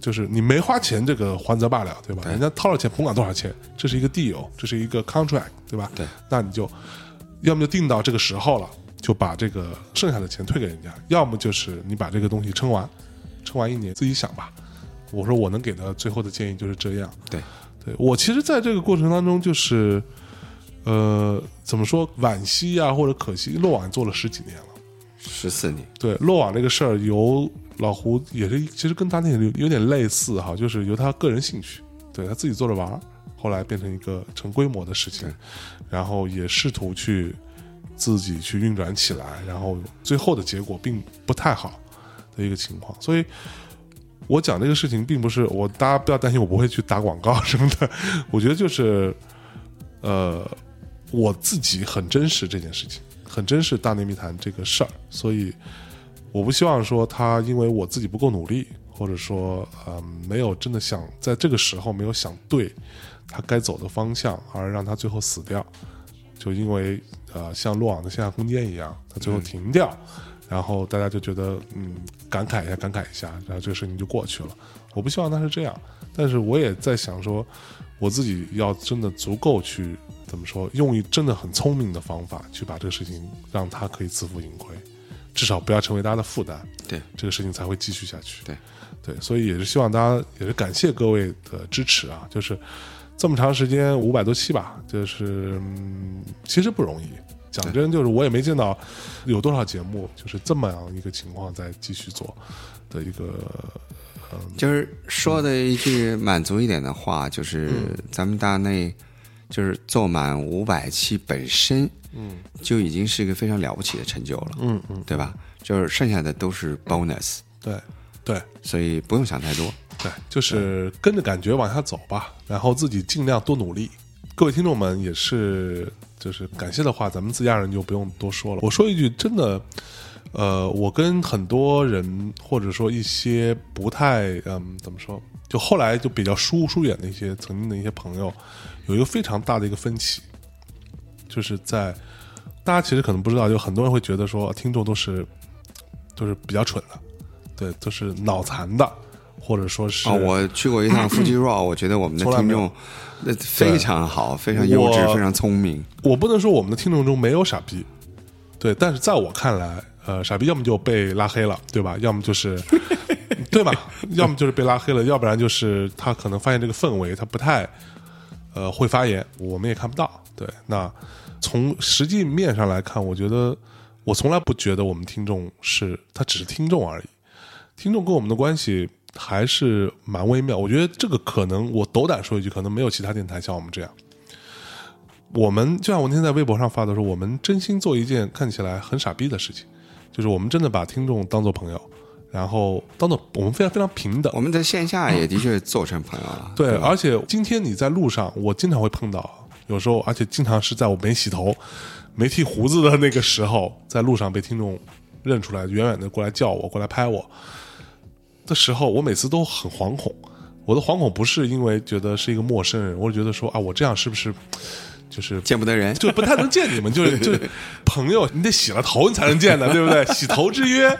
就是你没花钱，这个还则罢了，对吧？对人家掏了钱，甭管多少钱，这是一个 deal，这是一个 contract，对吧？对，那你就要么就定到这个时候了，就把这个剩下的钱退给人家；要么就是你把这个东西撑完，撑完一年自己想吧。我说我能给的最后的建议就是这样。对，对我其实在这个过程当中，就是呃，怎么说，惋惜啊，或者可惜，落网做了十几年了。十四年，对落网这个事儿，由老胡也是，其实跟他那个有有点类似哈，就是由他个人兴趣，对他自己做着玩儿，后来变成一个成规模的事情，然后也试图去自己去运转起来，然后最后的结果并不太好的一个情况，所以。我讲这个事情，并不是我，大家不要担心，我不会去打广告什么的。我觉得就是，呃，我自己很珍视这件事情，很珍视大内密谈这个事儿，所以我不希望说他因为我自己不够努力，或者说呃没有真的想在这个时候没有想对他该走的方向，而让他最后死掉。就因为呃像落网的线下空间一样，他最后停掉，然后大家就觉得嗯感慨一下，感慨一下，然后这个事情就过去了。我不希望他是这样，但是我也在想说，我自己要真的足够去怎么说，用一真的很聪明的方法去把这个事情让他可以自负盈亏，至少不要成为大家的负担。对，这个事情才会继续下去。对，对，所以也是希望大家，也是感谢各位的支持啊，就是这么长时间五百多期吧，就是、嗯、其实不容易，讲真，就是我也没见到有多少节目就是这么样一个情况在继续做的一个，嗯，就是说的一句满足一点的话，就是咱们大内就是做满五百期本身，嗯，就已经是一个非常了不起的成就了，嗯嗯，对吧？就是剩下的都是 bonus，对对所以不用想太多。对，就是跟着感觉往下走吧，然后自己尽量多努力。各位听众们也是，就是感谢的话，咱们自家人就不用多说了。我说一句真的，呃，我跟很多人或者说一些不太嗯怎么说，就后来就比较疏疏远的一些曾经的一些朋友，有一个非常大的一个分歧，就是在大家其实可能不知道，就很多人会觉得说听众都是都是比较蠢的，对，都是脑残的，或者说是啊，我去过一趟 Fuji Rock，我觉得我们的听众那非常好，非常优质，非常聪明。我不能说我们的听众中没有傻逼，对，但是在我看来，呃，傻逼要么就被拉黑了，对吧？要么就是，对吧？要么就是被拉黑了，要不然就是他可能发现这个氛围他不太，呃，会发言，我们也看不到。对，那从实际面上来看，我觉得我从来不觉得我们听众是他只是听众而已，听众跟我们的关系还是蛮微妙。我觉得这个可能，我斗胆说一句，可能没有其他电台像我们这样。我们就像我那天在微博上发的说，我们真心做一件看起来很傻逼的事情，就是我们真的把听众当做朋友，然后当做我们非常非常平等我。们在线下也的确做成朋友了。对，吧而且今天你在路上，我经常会碰到，有时候，而且经常是在我没洗头、没剃胡子的那个时候，在路上被听众认出来，远远的过来叫我，过来拍我的时候，我每次都很惶恐。我的惶恐不是因为觉得是一个陌生人，我是觉得说啊，我这样是不是就是见不得人。就不太能见你们，就是 就是朋友，你得洗了头你才能见的，对不对？洗头之约，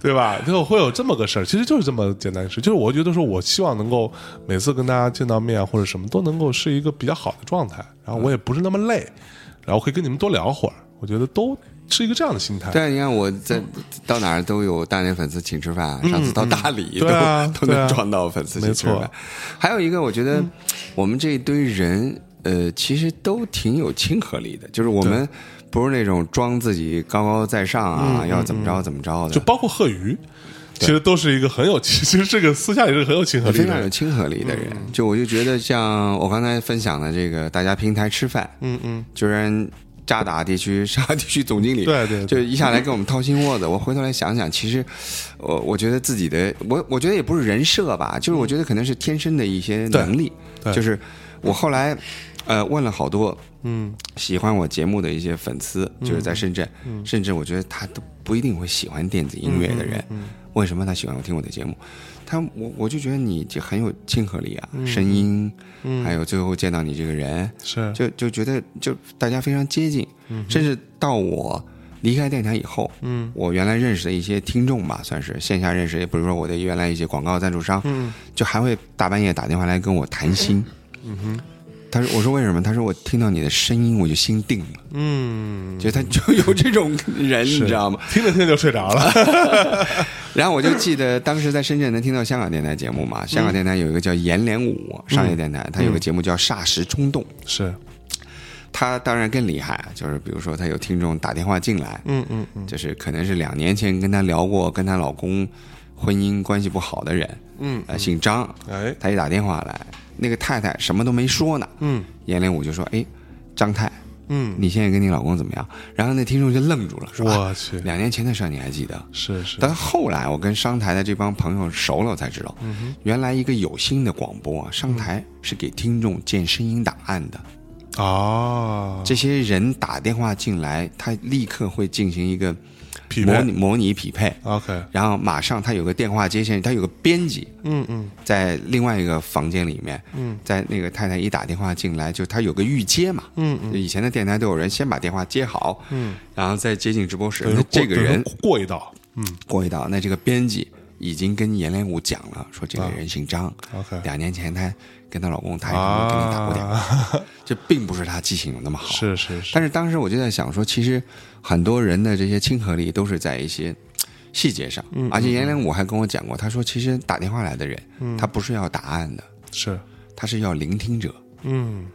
对吧？就会有这么个事儿，其实就是这么简单的事。就是我觉得说，我希望能够每次跟大家见到面啊，或者什么都能够是一个比较好的状态，然后我也不是那么累，然后可以跟你们多聊会儿，我觉得都是一个这样的心态。对啊，你看我在到哪儿都有大连粉丝请吃饭，上次到大理都、都能撞到粉丝请吃没错饭。还有一个，我觉得我们这一堆人，呃，其实都挺有亲和力的，就是我们不是那种装自己高高在上啊，要怎么着怎么着的，就包括贺鱼，其实都是一个很有，其实这个私下也是很有亲和力非常有。亲和力的人。就我就觉得，像我刚才分享的这个，大家平台吃饭，嗯嗯，居然渣打地区 沙地区总经理，对对对就一下来跟我们掏心窝子。我回头来想想，其实我我觉得自己的，我我觉得也不是人设吧，就是我觉得可能是天生的一些能力，对就是我后来呃问了好多嗯。喜欢我节目的一些粉丝，就是在深圳，甚至我觉得他都不一定会喜欢电子音乐的人，为什么他喜欢我听我的节目？他我我就觉得你就很有亲和力啊，声音，还有最后见到你这个人，是。就就觉得就大家非常接近，甚至到我离开电台以后，嗯，我原来认识的一些听众吧，算是线下认识也，比如说我的原来一些广告赞助商，嗯，就还会大半夜打电话来跟我谈心，嗯哼他说：“我说为什么？他说我听到你的声音我就心定了，嗯，就他就有这种人，你知道吗？听着听着就睡着了。然后我就记得当时在深圳能听到香港电台节目嘛，香港电台有一个叫颜连武商业电台，它有个节目叫《霎时冲动》，是，他当然更厉害啊，就是比如说他有听众打电话进来，嗯嗯嗯。就是可能是两年前跟他聊过跟她老公婚姻关系不好的人，嗯，呃，姓张，哎，他一打电话来，那个太太什么都没说呢，嗯。阎连武就说：“哎，张太，嗯，你现在跟你老公怎么样？”然后那听众就愣住了，说：“啊我去，两年前的事儿你还记得？”是是，但后来我跟商台的这帮朋友熟了，我才知道，原来一个有心的广播啊，商台是给听众建声音档案的。哦，这些人打电话进来，他立刻会进行一个匹配。模拟模拟匹配，，OK，然后马上他有个电话接线，他有个编辑嗯嗯。在另外一个房间里面，嗯。在那个太太一打电话进来，就他有个预接嘛，嗯嗯。以前的电台都有人先把电话接好，嗯，然后再接进直播室。那这个人过一道，嗯。过一道，那这个编辑已经跟阎连武讲了，说这个人姓张，，OK，两年前他跟她老公他也跟你打过电话，啊，这并不是他记性有那么好，是是是，但是当时我就在想说，其实很多人的这些亲和力都是在一些 细节上，嗯而且阎连武还跟我讲过，他说其实打电话来的人，嗯。他不是要答案的，是，他是要聆听者，嗯。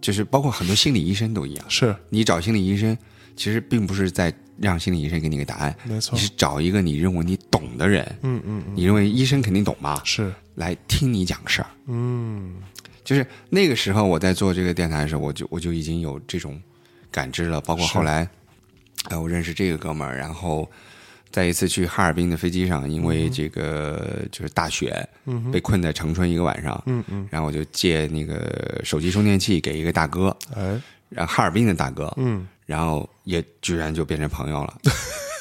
就是包括很多心理医生都一样，是，你找心理医生，其实并不是在让心理医生给你个答案，没错。你是找一个你认为你懂的人，嗯嗯嗯，你认为医生肯定懂嘛，是，来听你讲事儿。嗯。就是那个时候我在做这个电台的时候，我就我就已经有这种感知了。包括后来，呃，我认识这个哥们儿，然后在一次去哈尔滨的飞机上，因为这个就是大雪，嗯被困在长春一个晚上，嗯嗯，然后我就借那个手机充电器给一个大哥，哎，然后哈尔滨的大哥，嗯。然后也居然就变成朋友了。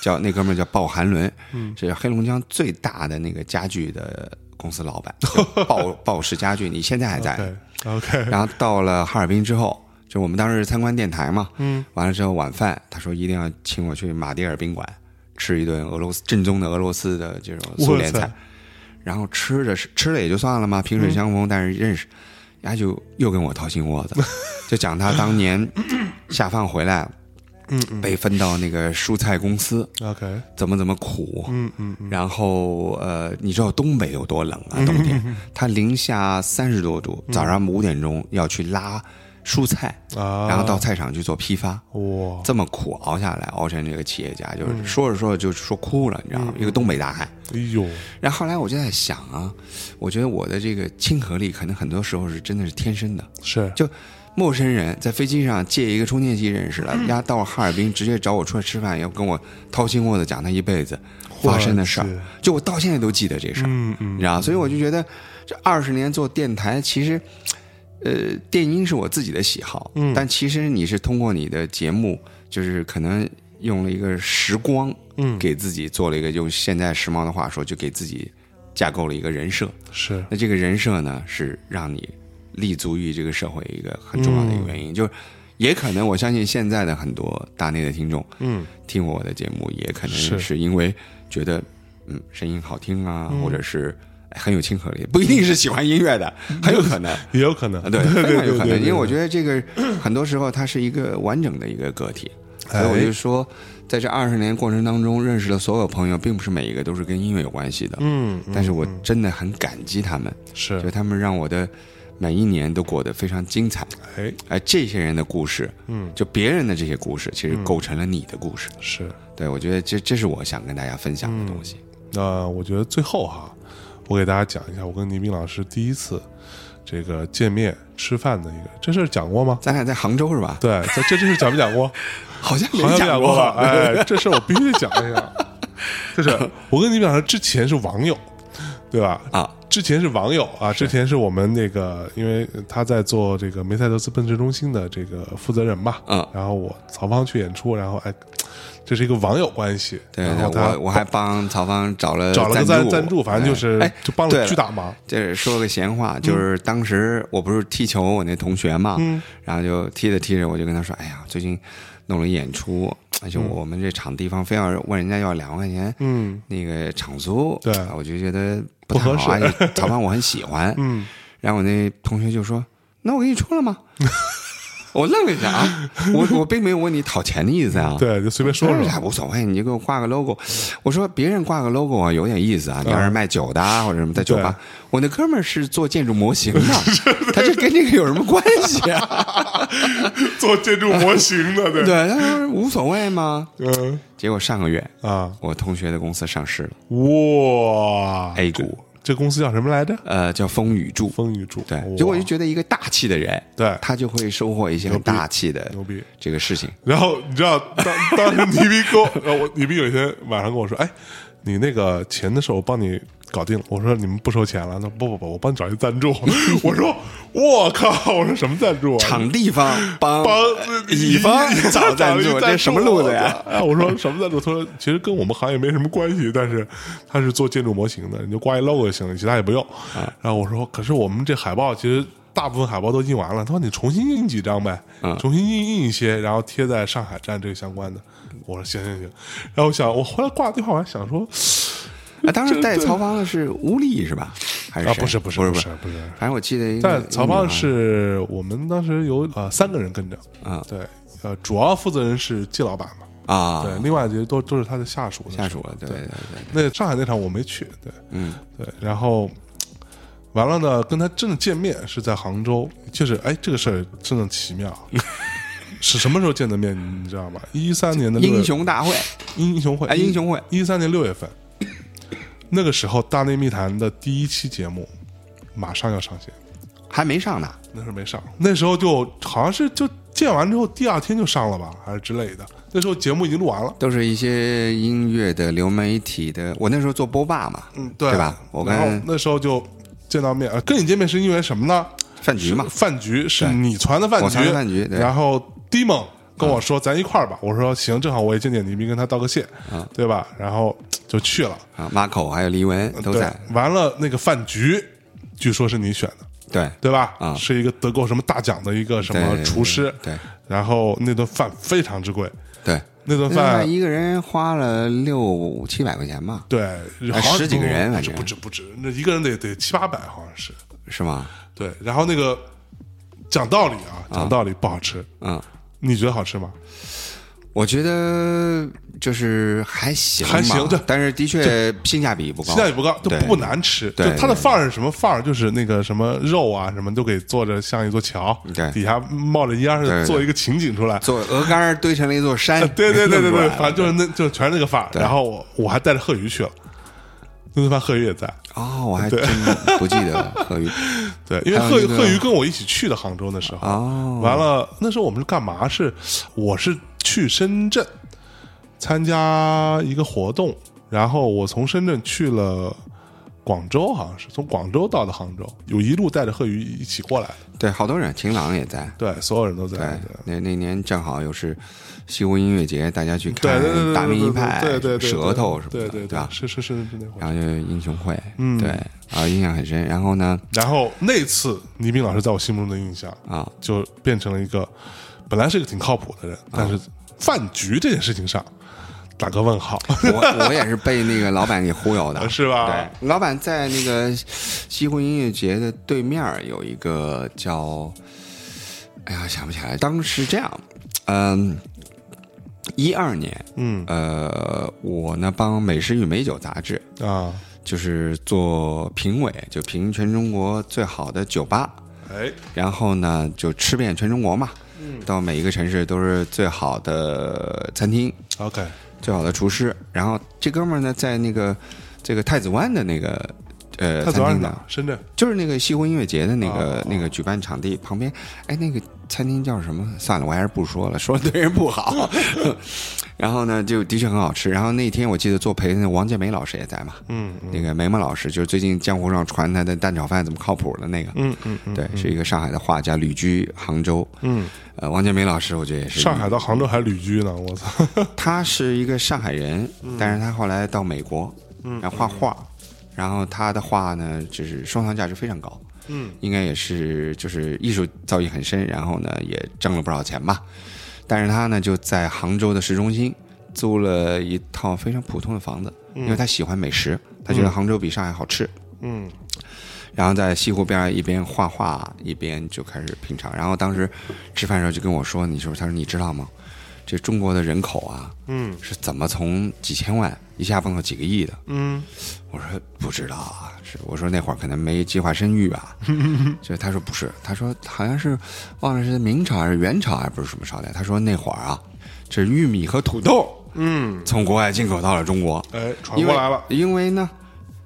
叫那哥们儿叫鲍寒伦，嗯是黑龙江最大的那个家具的公司老板，叫鲍鲍氏家具，你现在还在。OK OK，然后到了哈尔滨之后，就我们当时参观电台嘛，嗯，完了之后晚饭，他说一定要请我去马迭尔宾馆吃一顿俄罗斯正宗的俄罗斯的这种苏联菜，然后吃着是吃了也就算了嘛，萍水相逢，但是认识，人家就又跟我掏心窝子，就讲他当年下放回来，嗯嗯。被分到那个蔬菜公司，OK，怎么怎么苦，嗯嗯嗯，然后呃，你知道东北有多冷啊？冬天？它零下三十多度，早上五点钟要去拉蔬菜，啊，然后到菜场去做批发，哇，这么苦熬下来，熬成这个企业家，就是说着说着就说哭了，你知道吗？一个东北大汉。哎呦，然后后来我就在想啊，我觉得我的这个亲和力可能很多时候是真的是天生的，是，就。陌生人在飞机上借一个充电器认识了，人家到了哈尔滨直接找我出来吃饭，要跟我掏心窝子讲他一辈子发生的事儿，就我到现在都记得这事儿。嗯嗯你知道，所以我就觉得这二十年做电台，其实，呃，电音是我自己的喜好，嗯。但其实你是通过你的节目，就是可能用了一个时光，嗯，给自己做了一个用现在时髦的话说，就给自己架构了一个人设。是，那这个人设呢，是让你立足于这个社会一个很重要的一个原因，就是也可能我相信现在的很多大内的听众嗯。听我的节目，也可能是。是因为觉得嗯声音好听啊，嗯。或者是哎很有亲和力，不一定是喜欢音乐的，很有可能。也有可能。啊，，对，对非常有可能，因为我，觉得这个很多时候它是一个完整的一个个体，所以我哎就说，在这二十年过程当中认识的所有朋友，并不是每一个都是跟音乐有关系的，嗯，嗯但是我真的很感激他们，是。就，他们让我的每一年都过得非常精彩。哎，而这些人的故事，嗯，就别人的这些故事，其实构成了你的故事。是。对，我觉得这这是我想跟大家分享的东西。那我觉得最后哈，我给大家讲一下我跟倪斌老师第一次这个见面吃饭的一个，这事儿讲过吗？咱俩在杭州是吧？对，这这这事儿讲没讲过？好像没好像讲过吧？哎，这事儿我必须得讲一下。就是我跟倪斌老师之前是网友，对吧？啊，之前是网友啊，之前是我们那个，因为他在做这个梅赛德斯奔驰中心的这个负责人嘛，嗯然后我曹芳去演出，然后哎，这是一个网友关系，对对，然后我我还帮曹芳找了找了个赞赞赞助，反正就是哎，就帮了巨大忙，这说个闲话，就是当时我不是踢球，我那同学嘛，嗯。然后就踢着踢着，我就跟他说：“哎呀，最近弄了演出，而且我们这场地方非要问人家要两万块钱，嗯。那个场租，对。啊我就觉得不不合太好，而适且曹芳我很喜欢，嗯，然后我那同学就说：“那我给你出了吗？” 我愣了一下啊，我我并没有问你讨钱的意思啊，对，就随便说说。说，无所谓，你就给我挂个 logo。我说别人挂个 logo 啊，有点意思啊。你要是卖酒的啊 或者什么在酒吧，我那哥们儿是做建筑模型的，他这跟这个有什么关系啊？做建筑模型的，对，对，他说无所谓嘛。嗯。结果上个月，啊，我同学的公司上市了。哇。A 股，这公司叫什么来着？呃，叫风雨柱。风雨柱，对哇，结果我就觉得一个大气的人，对他就会收获一些很大气的牛逼。这个事情。然后你知道，当当时倪斌跟我，然后我倪斌有一天晚上跟我说：“哎，你那个钱的事儿我帮你搞定了。”我说：“你们不收钱了？”那不不不，我帮你找一赞助。我说：“我靠！”我说：“什么赞助啊？”场地方帮帮乙方 找赞助，这什么路子呀？啊！我说什么赞助？他说其实跟我们行业没什么关系，但是他是做建筑模型的，你就挂一 logo 就行了，其他也不用。啊然后我说，可是我们这海报其实大部分海报都印完了。他说你重新印几张呗，嗯重新印印一些，然后贴在上海站这个相关的。我说行行行。然后我想，我后来挂了电话，我还想说 啊，当时带曹芳的是吴丽是吧？还是啊，谁不是不是不是不是不是。反正我记得一个但曹芳是我们当时有呃三个人跟着，啊对，呃，主要负责人是季老板嘛，啊，对，另外这些都都是他的下属下属对对对，那上海那场我没去，对嗯对，然后完了呢，跟他真的见面是在杭州，就是哎，这个事儿真的奇妙。是什么时候见的面？你知道吗？一三年的英雄大会，英雄会哎，英雄会，一三年六月份，那个时候《大内密谈》的第一期节目马上要上线，还没上呢。那时候没上，那时候就好像是就见完之后第二天就上了吧，还是之类的。那时候节目已经录完了，都是一些音乐的流媒体的，我那时候做播霸嘛，嗯，对。对吧？我跟然后那时候就见到面，呃，跟你见面是因为什么呢？饭局嘛，饭局是你传的饭我局，传的饭局对。然后 d 蒙跟我说咱一块儿吧，我说行，正好我也见见倪斌，跟他道个谢，嗯。对吧？然后就去了，啊，Marco 还有黎文都在，，完了那个饭局，据说是你选的，对。对吧？啊。是一个得过什么大奖的一个什么厨师，对。然后那顿饭非常之贵，对，那顿饭一个人花了六七百块钱吧，对，好像十几个人反正。不止不止，那一个人得得七八百，好像是。是吗？对，然后那个讲道理啊，讲道理不好吃，嗯，你觉得好吃吗？我觉得就是还行，还行对但是的确性价比不高，性价比不高，就不难吃。对就它的对范儿是什么范儿？就是那个什么肉啊，什么都给做着像一座桥，对底下冒着烟做一个情景出来。做鹅肝堆成了一座山，对对对对对，反正就是那就全是那个范儿。然后我我还带着贺宇去了，那顿饭贺宇也在。哦，我还真不记得了贺宇 对，因为贺贺宇跟我一起去的杭州的时候，哦完了那时候我们是干嘛？是我是去深圳参加一个活动，然后我从深圳去了广州，好像是从广州到的杭州，有一路带着贺宇一起过来的，对，好多人，晴朗也在，对，所有人都在。那那年正好又是西湖音乐节，大家去看大明一派、对对对，舌头什么的，对对吧？是是是是那会儿。然后就是英雄会，嗯对，啊，印象很深。然后呢，然后那次倪斌老师在我心目中的印象啊，就变成了一个本来是一个挺靠谱的人，但是饭局这件事情上打个问号。我我也是被那个老板给忽悠的，是吧？对，老板在那个西湖音乐节的对面有一个叫，哎呀，想不起来。当时这样，嗯，一二年，嗯。呃，我呢帮《美食与美酒》杂志，啊，就是做评委，就评全中国最好的酒吧。哎，然后呢，就吃遍全中国嘛，到每一个城市都是最好的餐厅，OK，最好的厨师。然后这哥们儿呢，在那个这个太子湾的那个呃他餐厅呢深圳就是那个西湖音乐节的那个、哦那个举办场地旁边，哎，那个餐厅叫什么？算了，我还是不说了，说了对人不好。然后呢，就的确很好吃。然后那天我记得做陪的那王建梅老师也在嘛，嗯嗯。那个梅梅老师，就是最近江湖上传他的蛋炒饭怎么靠谱的那个，嗯嗯嗯，对，是一个上海的画家，旅居杭州。嗯，呃，王建梅老师，我觉得也是上海到杭州还旅居呢，我操，他是一个上海人，但是他后来到美国，然后画画，然后他的画呢，就是收藏价值非常高，嗯，应该也是就是艺术造诣很深，然后呢也挣了不少钱吧。但是他呢就在杭州的市中心租了一套非常普通的房子，因为他喜欢美食，他觉得杭州比上海好吃。嗯然后在西湖边儿一边画画一边就开始品尝。然后当时吃饭的时候就跟我说：“你说，他说你知道吗？这中国的人口啊，嗯是怎么从几千万一下蹦到几个亿的？”嗯我说不知道啊，是我说那会儿可能没计划生育吧，所以他说不是，他说好像是忘了是明朝还是元朝还不是什么朝代，他说那会儿啊，这玉米和土豆嗯，从国外进口到了中国，哎，传过来了，因为呢，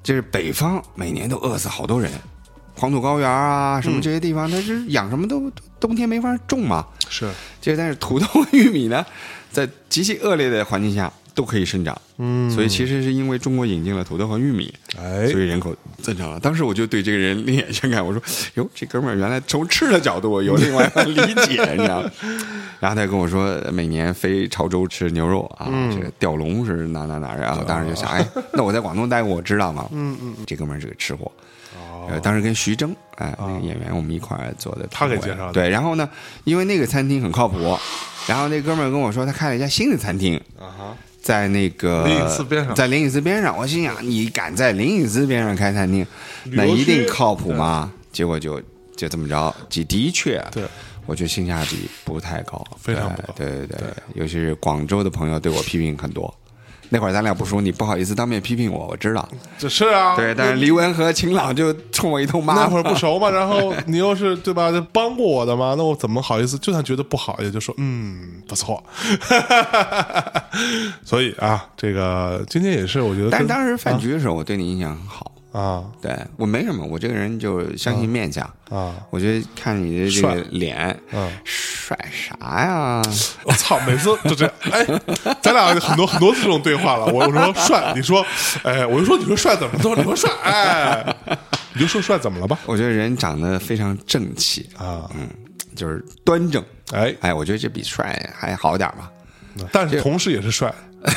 就是北方每年都饿死好多人，黄土高原啊什么这些地方，它是养什么都都冬天没法种嘛。是，就但是土豆和玉米呢，在极其恶劣的环境下都可以生长，嗯，所以其实是因为中国引进了土豆和玉米，哎。所以人口增长了。当时我就对这个人另眼相看，我说：“ 哟，这哥们儿原来从吃的角度有另外一番理解，你知道吗？” 然后他跟我说，每年飞潮州吃牛肉啊，这个吊龙是哪哪哪儿，然后当时就想，哎，那我在广东待过，我知道嘛。嗯。嗯，这哥们儿是个吃货。呃，当时跟徐峥，哎，那个演员，我们一块儿做的。他给介绍的。对，然后呢，因为那个餐厅很靠谱，然后那哥们儿跟我说，他开了一家新的餐厅，啊哈，在那个灵隐寺边上。在灵隐寺边上，我心想，你敢在灵隐寺边上开餐厅，那一定靠谱吗？结果就就这么着，的的确，对，我觉得性价比不太高，非常不高。对对对对，尤其是广州的朋友对我批评很多，那会儿咱俩不熟，你不好意思当面批评我，我知道。这是啊，对，但是黎文和秦朗就冲我一通骂。那会儿不熟嘛，然后 你又是对吧？就帮过我的嘛，那我怎么好意思？就算觉得不好，也就说嗯不错。所以啊，这个今天也是，我觉得，但是当时饭局的时候，我对你印象很好。啊对我没什么，我这个人就相信面相。啊，我觉得看你的这个脸，嗯帅啥呀？我操，每次就这样，哎，咱俩很多很多次这种对话了。我我说帅，你说，哎，我就说你说帅怎么了？你说帅，哎，你就说帅怎么了吧？我觉得人长得非常正气，啊，嗯，就是端正。哎，哎，我觉得这比帅还好点吧。但是同时也是帅。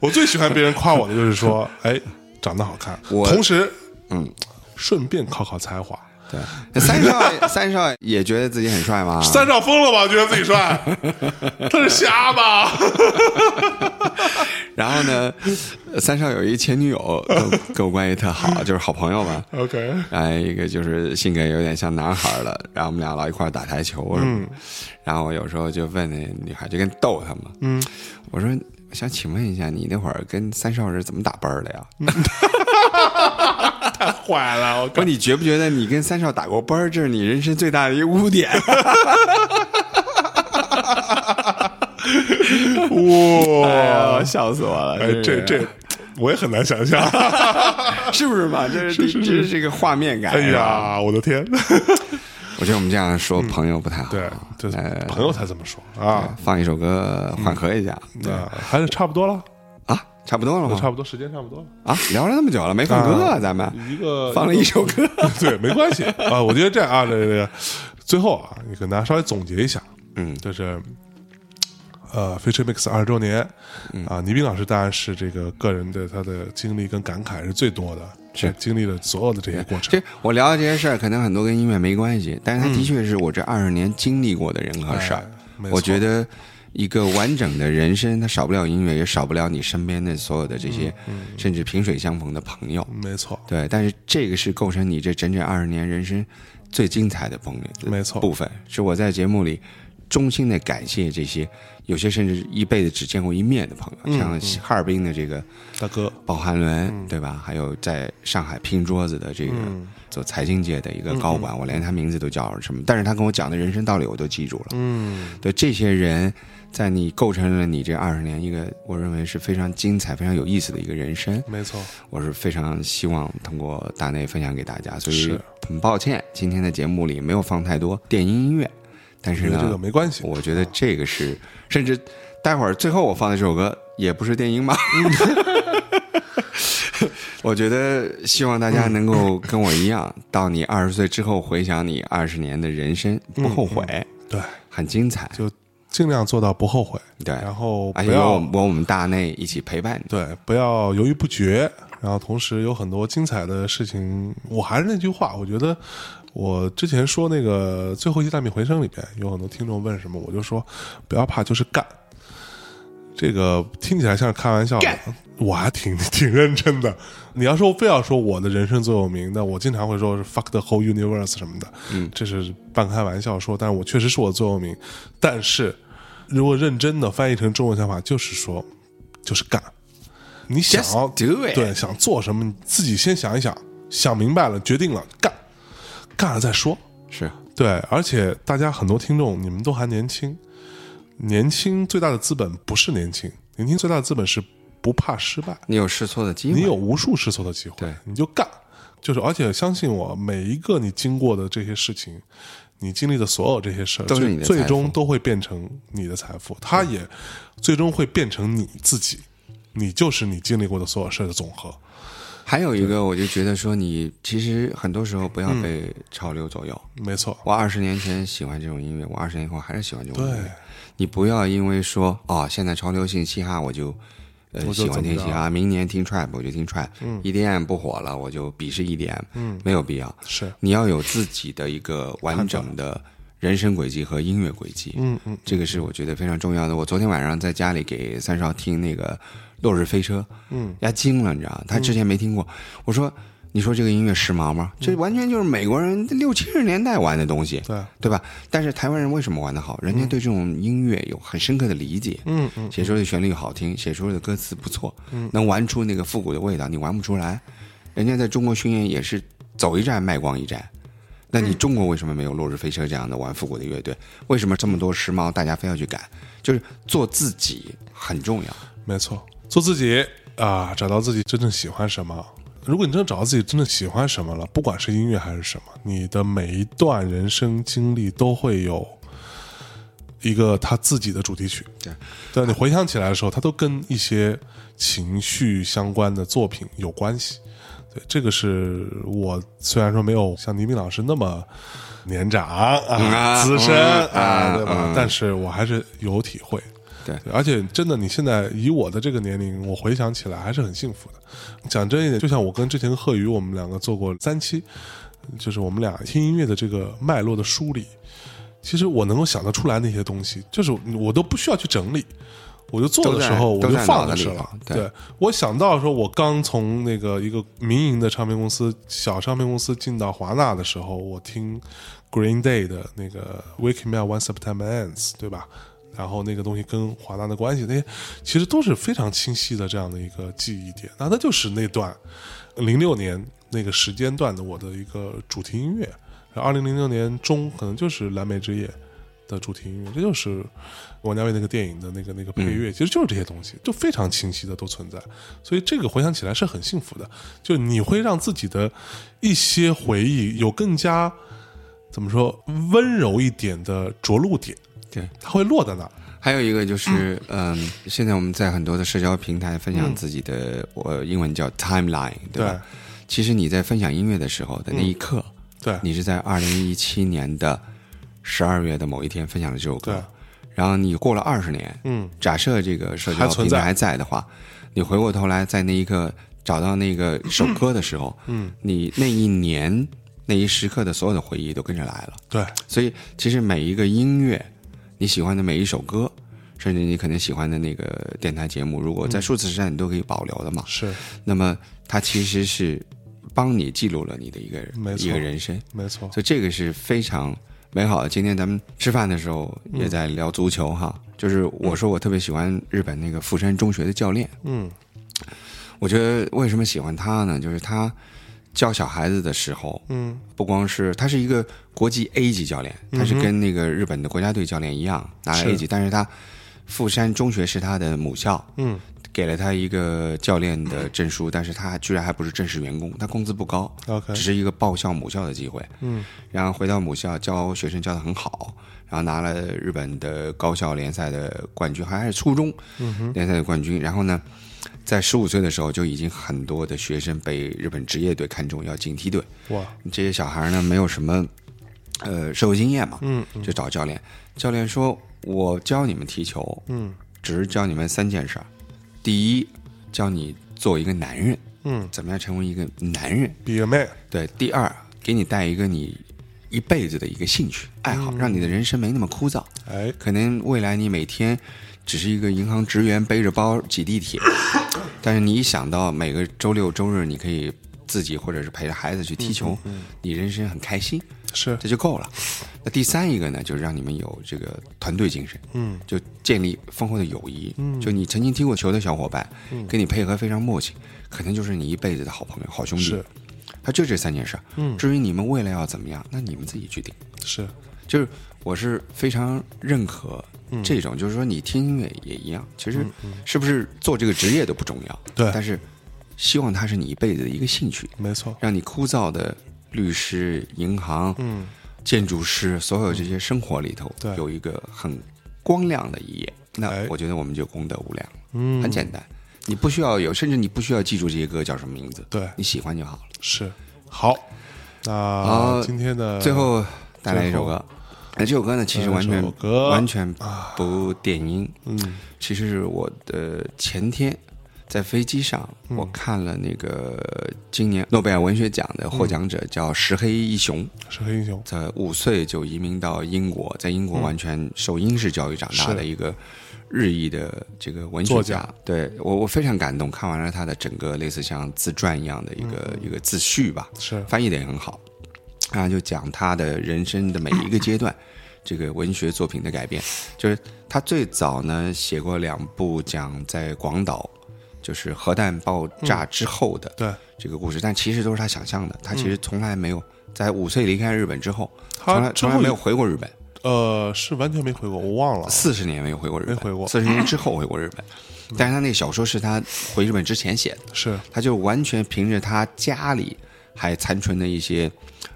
我最喜欢别人夸我的就是说，哎，长得好看，我同时嗯，顺便考考才华。对，三少三少也觉得自己很帅吗？三少疯了吧？觉得自己帅，他是瞎吧？然后呢，三少有一前女友跟我关系特好，就是好朋友嘛。OK，哎，一个就是性格有点像男孩儿的，然后我们俩老一块儿打台球什么的。然后我有时候就问那女孩，就跟逗她嘛。嗯，我说想请问一下，你那会儿跟三少是怎么打班儿的呀？太坏了！我你觉不觉得你跟三少打过班儿，这是你人生最大的一个污点？哇，笑死我了！哎，这这我也很难想象。是不是嘛？这是这是这个画面感。哎，呀，我的天！我觉得我们这样说朋友不太好。对，对呃朋友才这么说啊。放一首歌缓和一下。对那还是差不多了，啊，差不多了吗？差不多时间差不多了。啊，聊了那么久了，没放歌啊，啊咱们一个放了一首歌。对，没关系啊。我觉得这样啊，这个这个，最后啊，你跟大家稍微总结一下，嗯就是呃，Future Mix 二十周年嗯啊，倪斌老师当然是这个个人的他的经历跟感慨是最多的，是经历了所有的这些过程这。我聊的这些事儿，可能很多跟音乐没关系，但是它的确是我这二十年经历过的人和事儿哎。我觉得一个完整的人生，它少不了音乐，也少不了你身边的所有的这些，嗯甚至萍水相逢的朋友。没错，对，但是这个是构成你这整整二十年人生最精彩的部分，没错部分是我在节目里衷心的感谢这些，有些甚至一辈子只见过一面的朋友，像哈尔滨的这个大哥，鲍汉伦，对吧？还有在上海拼桌子的这个做财经界的一个高管，我连他名字都叫什么，但是他跟我讲的人生道理我都记住了。嗯，对这些人，在你构成了你这二十年一个我认为是非常精彩、非常有意思的一个人生。没错，我是非常希望通过大内分享给大家，所以是很抱歉今天的节目里没有放太多电音音乐，但是呢，这个没关系，我觉得这个是，甚至待会儿最后我放的这首歌也不是电音吧。我觉得希望大家能够跟我一样，到你二十岁之后回想你二十年的人生，不后悔，对，很精彩。就尽量做到不后悔，对，然后而且有不要有我们大内一起陪伴你。对，不要犹豫不决，然后同时有很多精彩的事情。我还是那句话，我觉得我之前说那个最后一期大米回声里边，有很多听众问什么，我就说不要怕，就是干。这个听起来像是开玩笑的，我还挺 挺认真的。你要说非要说我的人生座右铭，那我经常会说是 fuck the whole universe 什么的，嗯，这是半开玩笑说，但是我确实是我座右铭。但是如果认真的翻译成中文想法，就是说，就是干。你想对想做什么，你自己先想一想，想明白了，决定了，干，干了再说。是，对，而且大家很多听众，你们都还年轻，年轻最大的资本不是年轻，年轻最大的资本是不怕失败。你有试错的机会，你有无数试错的机会，对你就干，就是而且相信我，每一个你经过的这些事情，你经历的所有这些事儿，都是最你的最终都会变成你的财富，它也最终会变成你自己，你就是你经历过的所有事儿的总和。还有一个，我就觉得说，你其实很多时候不要被潮流左右。没错，我二十年前喜欢这种音乐，我二十年后还是喜欢这种音乐。你不要因为说哦，现在潮流性嘻哈，我就呃喜欢听嘻哈，明年听 trap 我就听 trap，嗯，EDM 不火了我就鄙视 EDM，嗯，没有必要。是，你要有自己的一个完整的人生轨迹和音乐轨迹，嗯嗯，这个是我觉得非常重要的。我昨天晚上在家里给三少听那个《落日飞车》，嗯，压惊了，你知道？他之前没听过。我说你说这个音乐时髦吗？这完全就是美国人六七十年代玩的东西，对，对吧？但是台湾人为什么玩得好？人家对这种音乐有很深刻的理解，嗯嗯，写出的旋律好听，写出的歌词不错，能玩出那个复古的味道，你玩不出来。人家在中国巡演也是走一站卖光一站，那你中国为什么没有落日飞车这样的玩复古的乐队？为什么这么多时髦，大家非要去赶？就是做自己很重要。没错，做自己啊，找到自己真正喜欢什么。如果你真的找到自己真正喜欢什么了，不管是音乐还是什么，你的每一段人生经历都会有一个他自己的主题曲。对，对你回想起来的时候，它都跟一些情绪相关的作品有关系。对，这个是我虽然说没有像倪斌老师那么年长啊、啊资深嗯啊，啊对吧？嗯但是我还是有体会。对对，而且真的，你现在以我的这个年龄，我回想起来还是很幸福的。讲真一点，就像我跟之前跟贺宇，我们两个做过三期，就是我们俩听音乐的这个脉络的梳理。其实我能够想得出来那些东西，就是我都不需要去整理，我就做的时候我就放的是了头。对我想到说，我刚从那个一个民营的唱片公司、小唱片公司进到华纳的时候，我听 Green Day 的那个《Wake Me Up When September Ends》，对吧？然后那个东西跟华纳的关系，那些其实都是非常清晰的这样的一个记忆点。那它就是那段零六年那个时间段的我的一个主题音乐。二零零六年中可能就是《蓝莓之夜》的主题音乐，这就是王家卫那个电影的那个那个配乐，其实就是这些东西，就非常清晰的都存在。所以这个回想起来是很幸福的，就你会让自己的一些回忆有更加怎么说温柔一点的着陆点，对，它会落在那儿。还有一个就是，嗯，现在我们在很多的社交平台分享自己的，我英文叫 timeline，对吧？其实你在分享音乐的时候的那一刻，对。你是在二零一七年的十二月的某一天分享了这首歌，然后你过了二十年，嗯，假设这个社交平台还在的话，你回过头来在那一刻找到那个首歌的时候，嗯，你那一年那一时刻的所有的回忆都跟着来了。对，所以其实每一个音乐，你喜欢的每一首歌，甚至你可能喜欢的那个电台节目，如果在数字时代你都可以保留的嘛，是。那么它其实是帮你记录了你的一个人一个人生，没错，所以这个是非常美好的。今天咱们吃饭的时候也在聊足球哈，就是我说我特别喜欢日本那个富山中学的教练，嗯。我觉得为什么喜欢他呢？就是他教小孩子的时候，嗯。不光是他是一个国际 A 级教练，他是跟那个日本的国家队教练一样拿了 A 级，但是他富山中学是他的母校，嗯。给了他一个教练的证书，但是他居然还不是正式员工，他工资不高，，OK，只是一个报效母校的机会。嗯。然后回到母校教学生教的很好，然后拿了日本的高校联赛的冠军，还是初中联赛的冠军。然后呢，在十五岁的时候就已经很多的学生被日本职业队看中要进梯队。哇，这些小孩呢没有什么呃社会经验嘛，嗯就找教练。教练说：“我教你们踢球，嗯只是教你们三件事儿。第一，教你做一个男人，嗯怎么样成为一个男人。，Be a man，对，第二，给你带一个你一辈子的一个兴趣爱好，让你的人生没那么枯燥。哎，可能未来你每天只是一个银行职员，背着包挤地铁，但是你一想到每个周六周日你可以自己或者是陪着孩子去踢球，你人生很开心，是，这就够了。那第三一个呢，就是让你们有这个团队精神，嗯就建立丰厚的友谊。嗯就你曾经踢过球的小伙伴，跟你配合非常默契，可能就是你一辈子的好朋友、好兄弟是。他就这三件事儿。嗯至于你们未来要怎么样，那你们自己决定。是，就是我是非常认可嗯。这种，就是说你听音乐也一样，其实是不是做这个职业都不重要，对。但是希望它是你一辈子的一个兴趣，没错，让你枯燥的律师、银行、嗯。建筑师，所有这些生活里头对。有一个很光亮的一页，那哎。我觉得我们就功德无量了，嗯，很简单。你不需要有，甚至你不需要记住这些歌叫什么名字，对，你喜欢就好了。是，好，那好今天的最后带来一首歌，那这首歌呢，其实完全完全不电音，嗯。其实是我的前天在飞机上，嗯。我看了那个今年诺贝尔文学奖的获奖者叫石黑一雄，石黑一雄，在五岁就移民到英国，在英国完全受英式教育长大的一个日裔的这个文学家，家。对我我非常感动，看完了他的整个类似像自传一样的一个、一个自序吧，是。翻译的也很好，啊，就讲他的人生的每一个阶段，这个文学作品的改编，就是他最早呢写过两部讲在广岛，就是核弹爆炸之后的对。这个故事，但其实都是他想象的，他其实从来没有在五岁离开日本之后，他从来从来没有回过日本，呃，是完全没回过，我忘了。四十年没有回过日本，没回过。四十年之后回过日本，但是他那个小说是他回日本之前写的。是。他就完全凭着他家里还残存的一些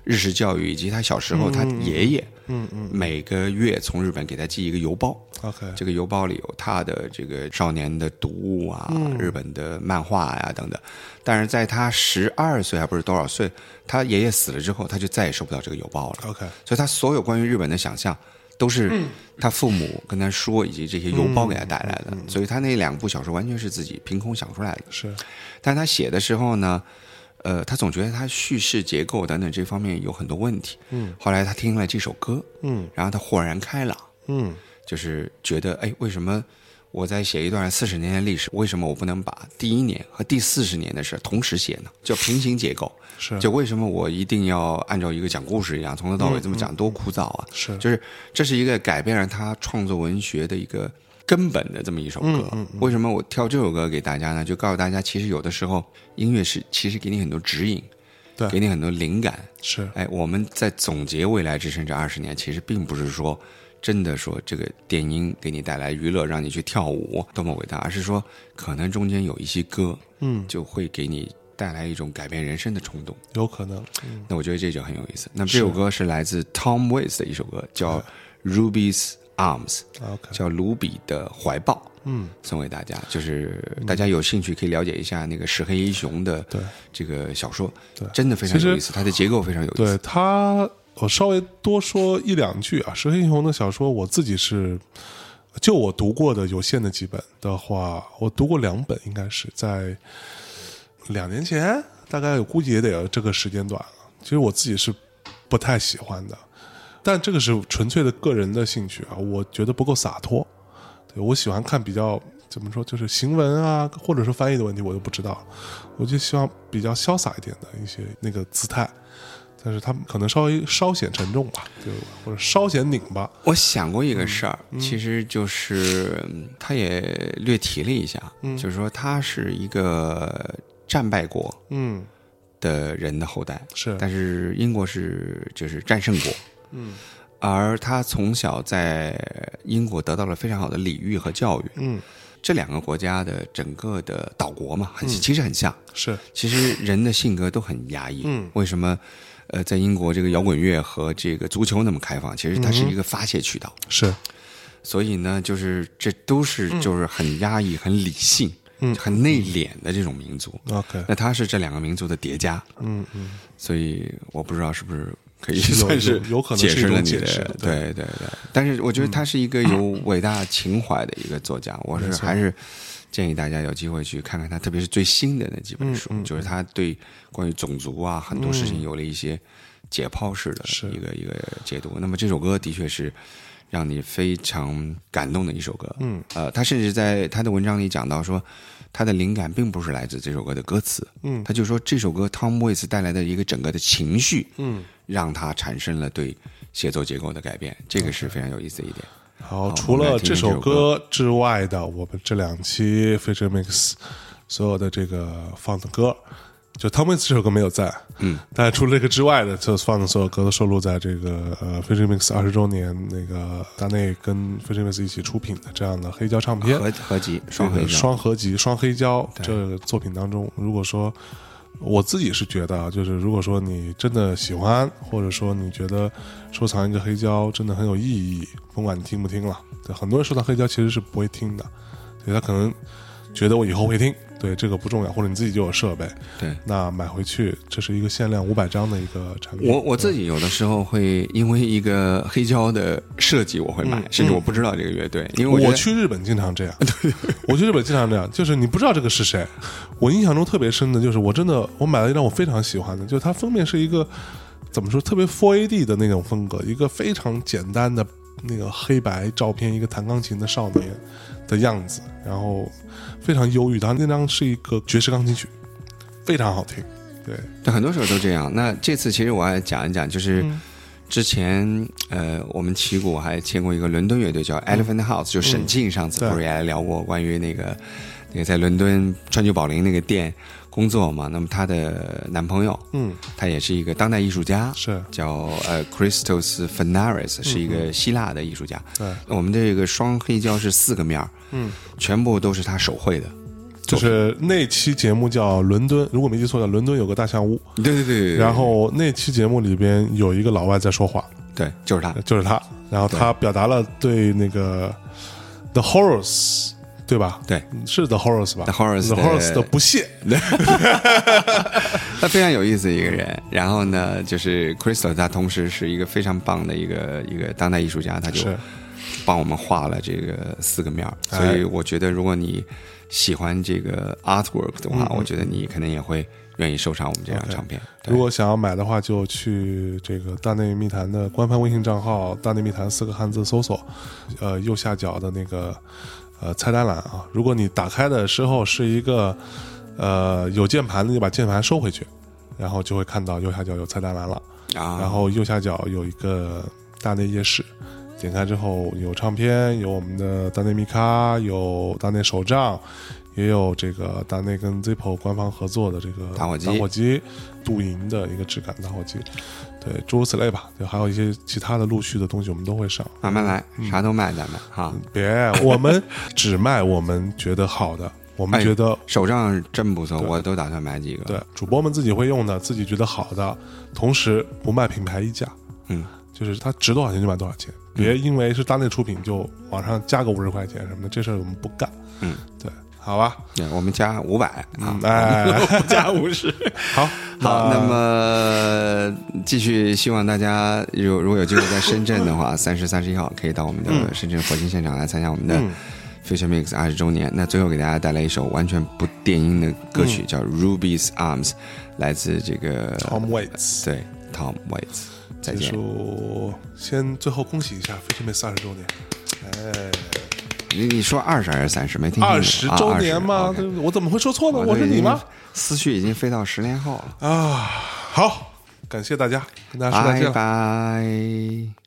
日式教育，以及他小时候他爷爷，嗯嗯每个月从日本给他寄一个邮包，，OK，这个邮包里有他的这个少年的读物啊，嗯日本的漫画呀、等等。但是在他十二岁还不是多少岁，他爷爷死了之后，他就再也收不到这个邮包了。OK，所以他所有关于日本的想象，都是他父母跟他说，以及这些邮包给他带来的。所以他那两部小说完全是自己凭空想出来的。是但他写的时候呢，呃，他总觉得他叙事结构等等这方面有很多问题。嗯，后来他听了这首歌，嗯然后他豁然开朗，嗯就是觉得，哎，为什么我在写一段四十年的历史，为什么我不能把第一年和第四十年的事同时写呢？叫平行结构。是就为什么我一定要按照一个讲故事一样，从头到尾这么讲，多枯燥啊！是就是这是一个改变了他创作文学的一个根本的这么一首歌。为什么我挑这首歌给大家呢？就告诉大家，其实有的时候音乐是其实给你很多指引，对给你很多灵感。是哎，我们在总结未来之声这二十年，其实并不是说真的说这个电音给你带来娱乐，让你去跳舞多么伟大，而是说可能中间有一些歌，嗯就会给你带来一种改变人生的冲动。有可能，嗯那我觉得这就很有意思。那么这首歌是来自 Tom Waits 的一首歌，叫《Ruby's Arms》叫卢比的怀抱。嗯，送给大家，就是大家有兴趣可以了解一下那个石黑一雄的对这个小说，对真的非常有意思，它的结构非常有意对思。他，我稍微多说一两句啊。石黑一雄的小说，我自己是就我读过的有限的几本的话，我读过两本，应该是在两年前，大概我估计也得有这个时间段了。其实我自己是不太喜欢的，但这个是纯粹的个人的兴趣啊，我觉得不够洒脱。对我喜欢看比较怎么说，就是行文啊，或者说翻译的问题，我都不知道。我就希望比较潇洒一点的一些那个姿态，但是他们可能稍微稍显沉重吧，就或者稍显拧巴。我想过一个事儿，嗯其实就是嗯他也略提了一下，就是说他是一个战败国嗯，的人的后代，是，但是英国是就是战胜国，嗯而他从小在英国得到了非常好的礼遇和教育。嗯这两个国家的整个的岛国嘛，很其实很像。是，其实人的性格都很压抑。嗯为什么？呃，在英国这个摇滚乐和这个足球那么开放，其实它是一个发泄渠道。是，所以呢，就是这都是就是很压抑、很理性、嗯很内敛的这种民族。OK，那他是这两个民族的叠加，嗯嗯，所以我不知道是不是可以算是有有可能解释了你的对对。对对。但是我觉得他是一个有伟大情怀的一个作家，我是还是建议大家有机会去看看他，特别是最新的那几本书，就是他对关于种族啊很多事情有了一些解剖式的一个一个解读。那么这首歌的确是。让你非常感动的一首歌，嗯，呃，他甚至在他的文章里讲到说，他的灵感并不是来自这首歌的歌词，嗯。他就说这首歌 Tom Waits 带来的一个整个的情绪，嗯，让他产生了对写作结构的改变，这个是非常有意思的一点。好，好除了这首歌之外的，我们这两期 Feature Mix 所有的这个放的歌，就 Tom Waits 这首歌没有在，嗯，但除了这个之外的，就放的所有歌都收录在这个呃 Feature Mix 二十周年那个大内跟 Feature Mix 一起出品的这样的黑胶唱片，合合集双这个黑，双合集、双黑胶这个作品当中，如果说我自己是觉得啊，就是如果说你真的喜欢，或者说你觉得收藏一个黑胶真的很有意义，甭管你听不听了，对很多人收藏黑胶其实是不会听的，对他可能觉得我以后会听，对这个不重要，或者你自己就有设备，对。那买回去这是一个限量五百张的一个产品。我我自己有的时候会因为一个黑胶的设计，我会买，甚至我不知道这个乐队，因为我我去日本经常这样，我去日本经常这样，就是你不知道这个是谁。我印象中特别深的就是，我真的我买了一张我非常喜欢的，就是它封面是一个怎么说特别 Four AD 的那种风格，一个非常简单的那个黑白照片，一个弹钢琴的少年的样子，然后非常忧郁。他那张是一个爵士钢琴曲，非常好听。对，对，很多时候都这样。那这次其实我还讲一讲，就是嗯之前呃，我们旗鼓还签过一个伦敦乐队叫 Elephant House，、就沈静上次不是也来聊过关于那个那个在伦敦川久保玲那个店工作嘛？那么她的男朋友嗯，他也是一个当代艺术家，是叫呃 Christos Fenaris，是一个希腊的艺术家。对，我们这个双黑胶是四个面儿，嗯，全部都是他手绘的。就是那期节目叫《伦敦》，如果没记错，叫《伦敦有个大象屋》。对对对然后那期节目里边有一个老外在说话，对，就是他。就是他，然后他表达了对那个 The Horse，对吧？对，是 The Horse 吧 The Horse The Horse 的不屑，他非常有意思一个人。然后呢，就是 Crystal，他同时是一个非常棒的一个一个当代艺术家，他就是帮我们画了这个四个面儿。哎所以我觉得，如果你喜欢这个 artwork 的话，嗯我觉得你可能也会愿意收藏我们这张唱片。如果想要买的话，就去这个大内密谈的官方微信账号“大内密谈”四个汉字搜索，呃，右下角的那个呃菜单栏啊。如果你打开的时候是一个呃有键盘的，就把键盘收回去，然后就会看到右下角有菜单栏了。啊，然后右下角有一个大内夜市，点开之后有唱片，有我们的大内米卡，有大内手账，也有这个大内跟 Zippo 官方合作的这个打火机打火机镀银的一个质感打火机，对，诸如此类吧。对，还有一些其他的陆续的东西我们都会上。慢慢来，嗯啥都卖咱们哈。别，我们只卖我们觉得好的，我们哎觉得手账真不错，我都打算买几个。对主播们自己会用的，自己觉得好的，同时不卖品牌溢价。嗯，就是它值多少钱就卖多少钱，别因为是当内出品就往上加个五十块钱什么的，这事儿我们不干。嗯，对，好吧，对，我们加五百啊嗯，，哎，加五十。好，好，那么继续希望大家有如果有机会在深圳的话，三十、三十一号可以到我们的深圳火星现场来参加我们的嗯 Future Mix 二十周年。那最后给大家带来一首完全不电音的歌曲，叫《Ruby's Arms》，来自这个 Tom Waits 对 Tom Waits。再结见。束，先最后恭喜一下 m a 四二十周年，哎，你你说二十还是三十？没听清。二十周年啊嘛，20对 OK 我怎么会说错呢？我是你吗？？思绪已经飞到十年后了。啊，好，感谢大家，跟大家说再见拜。拜。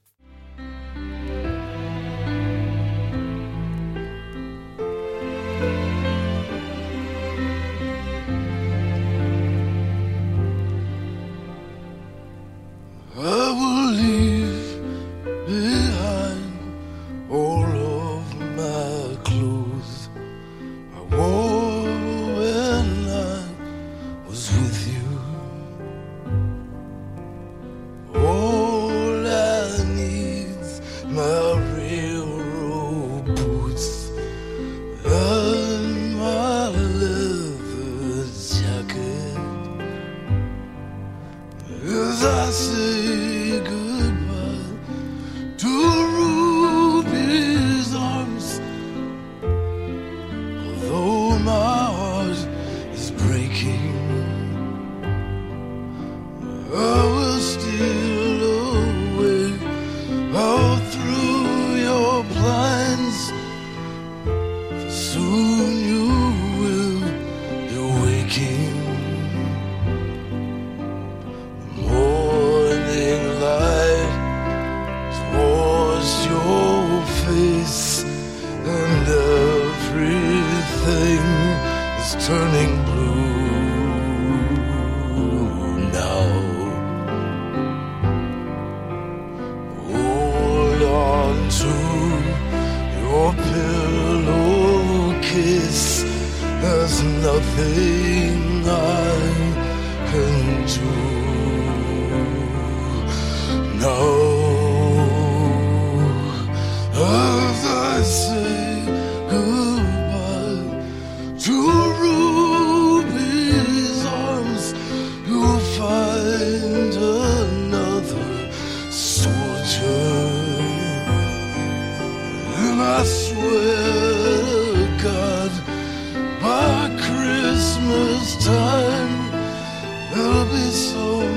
oh, I swear to God, by Christmas time, there'll be someone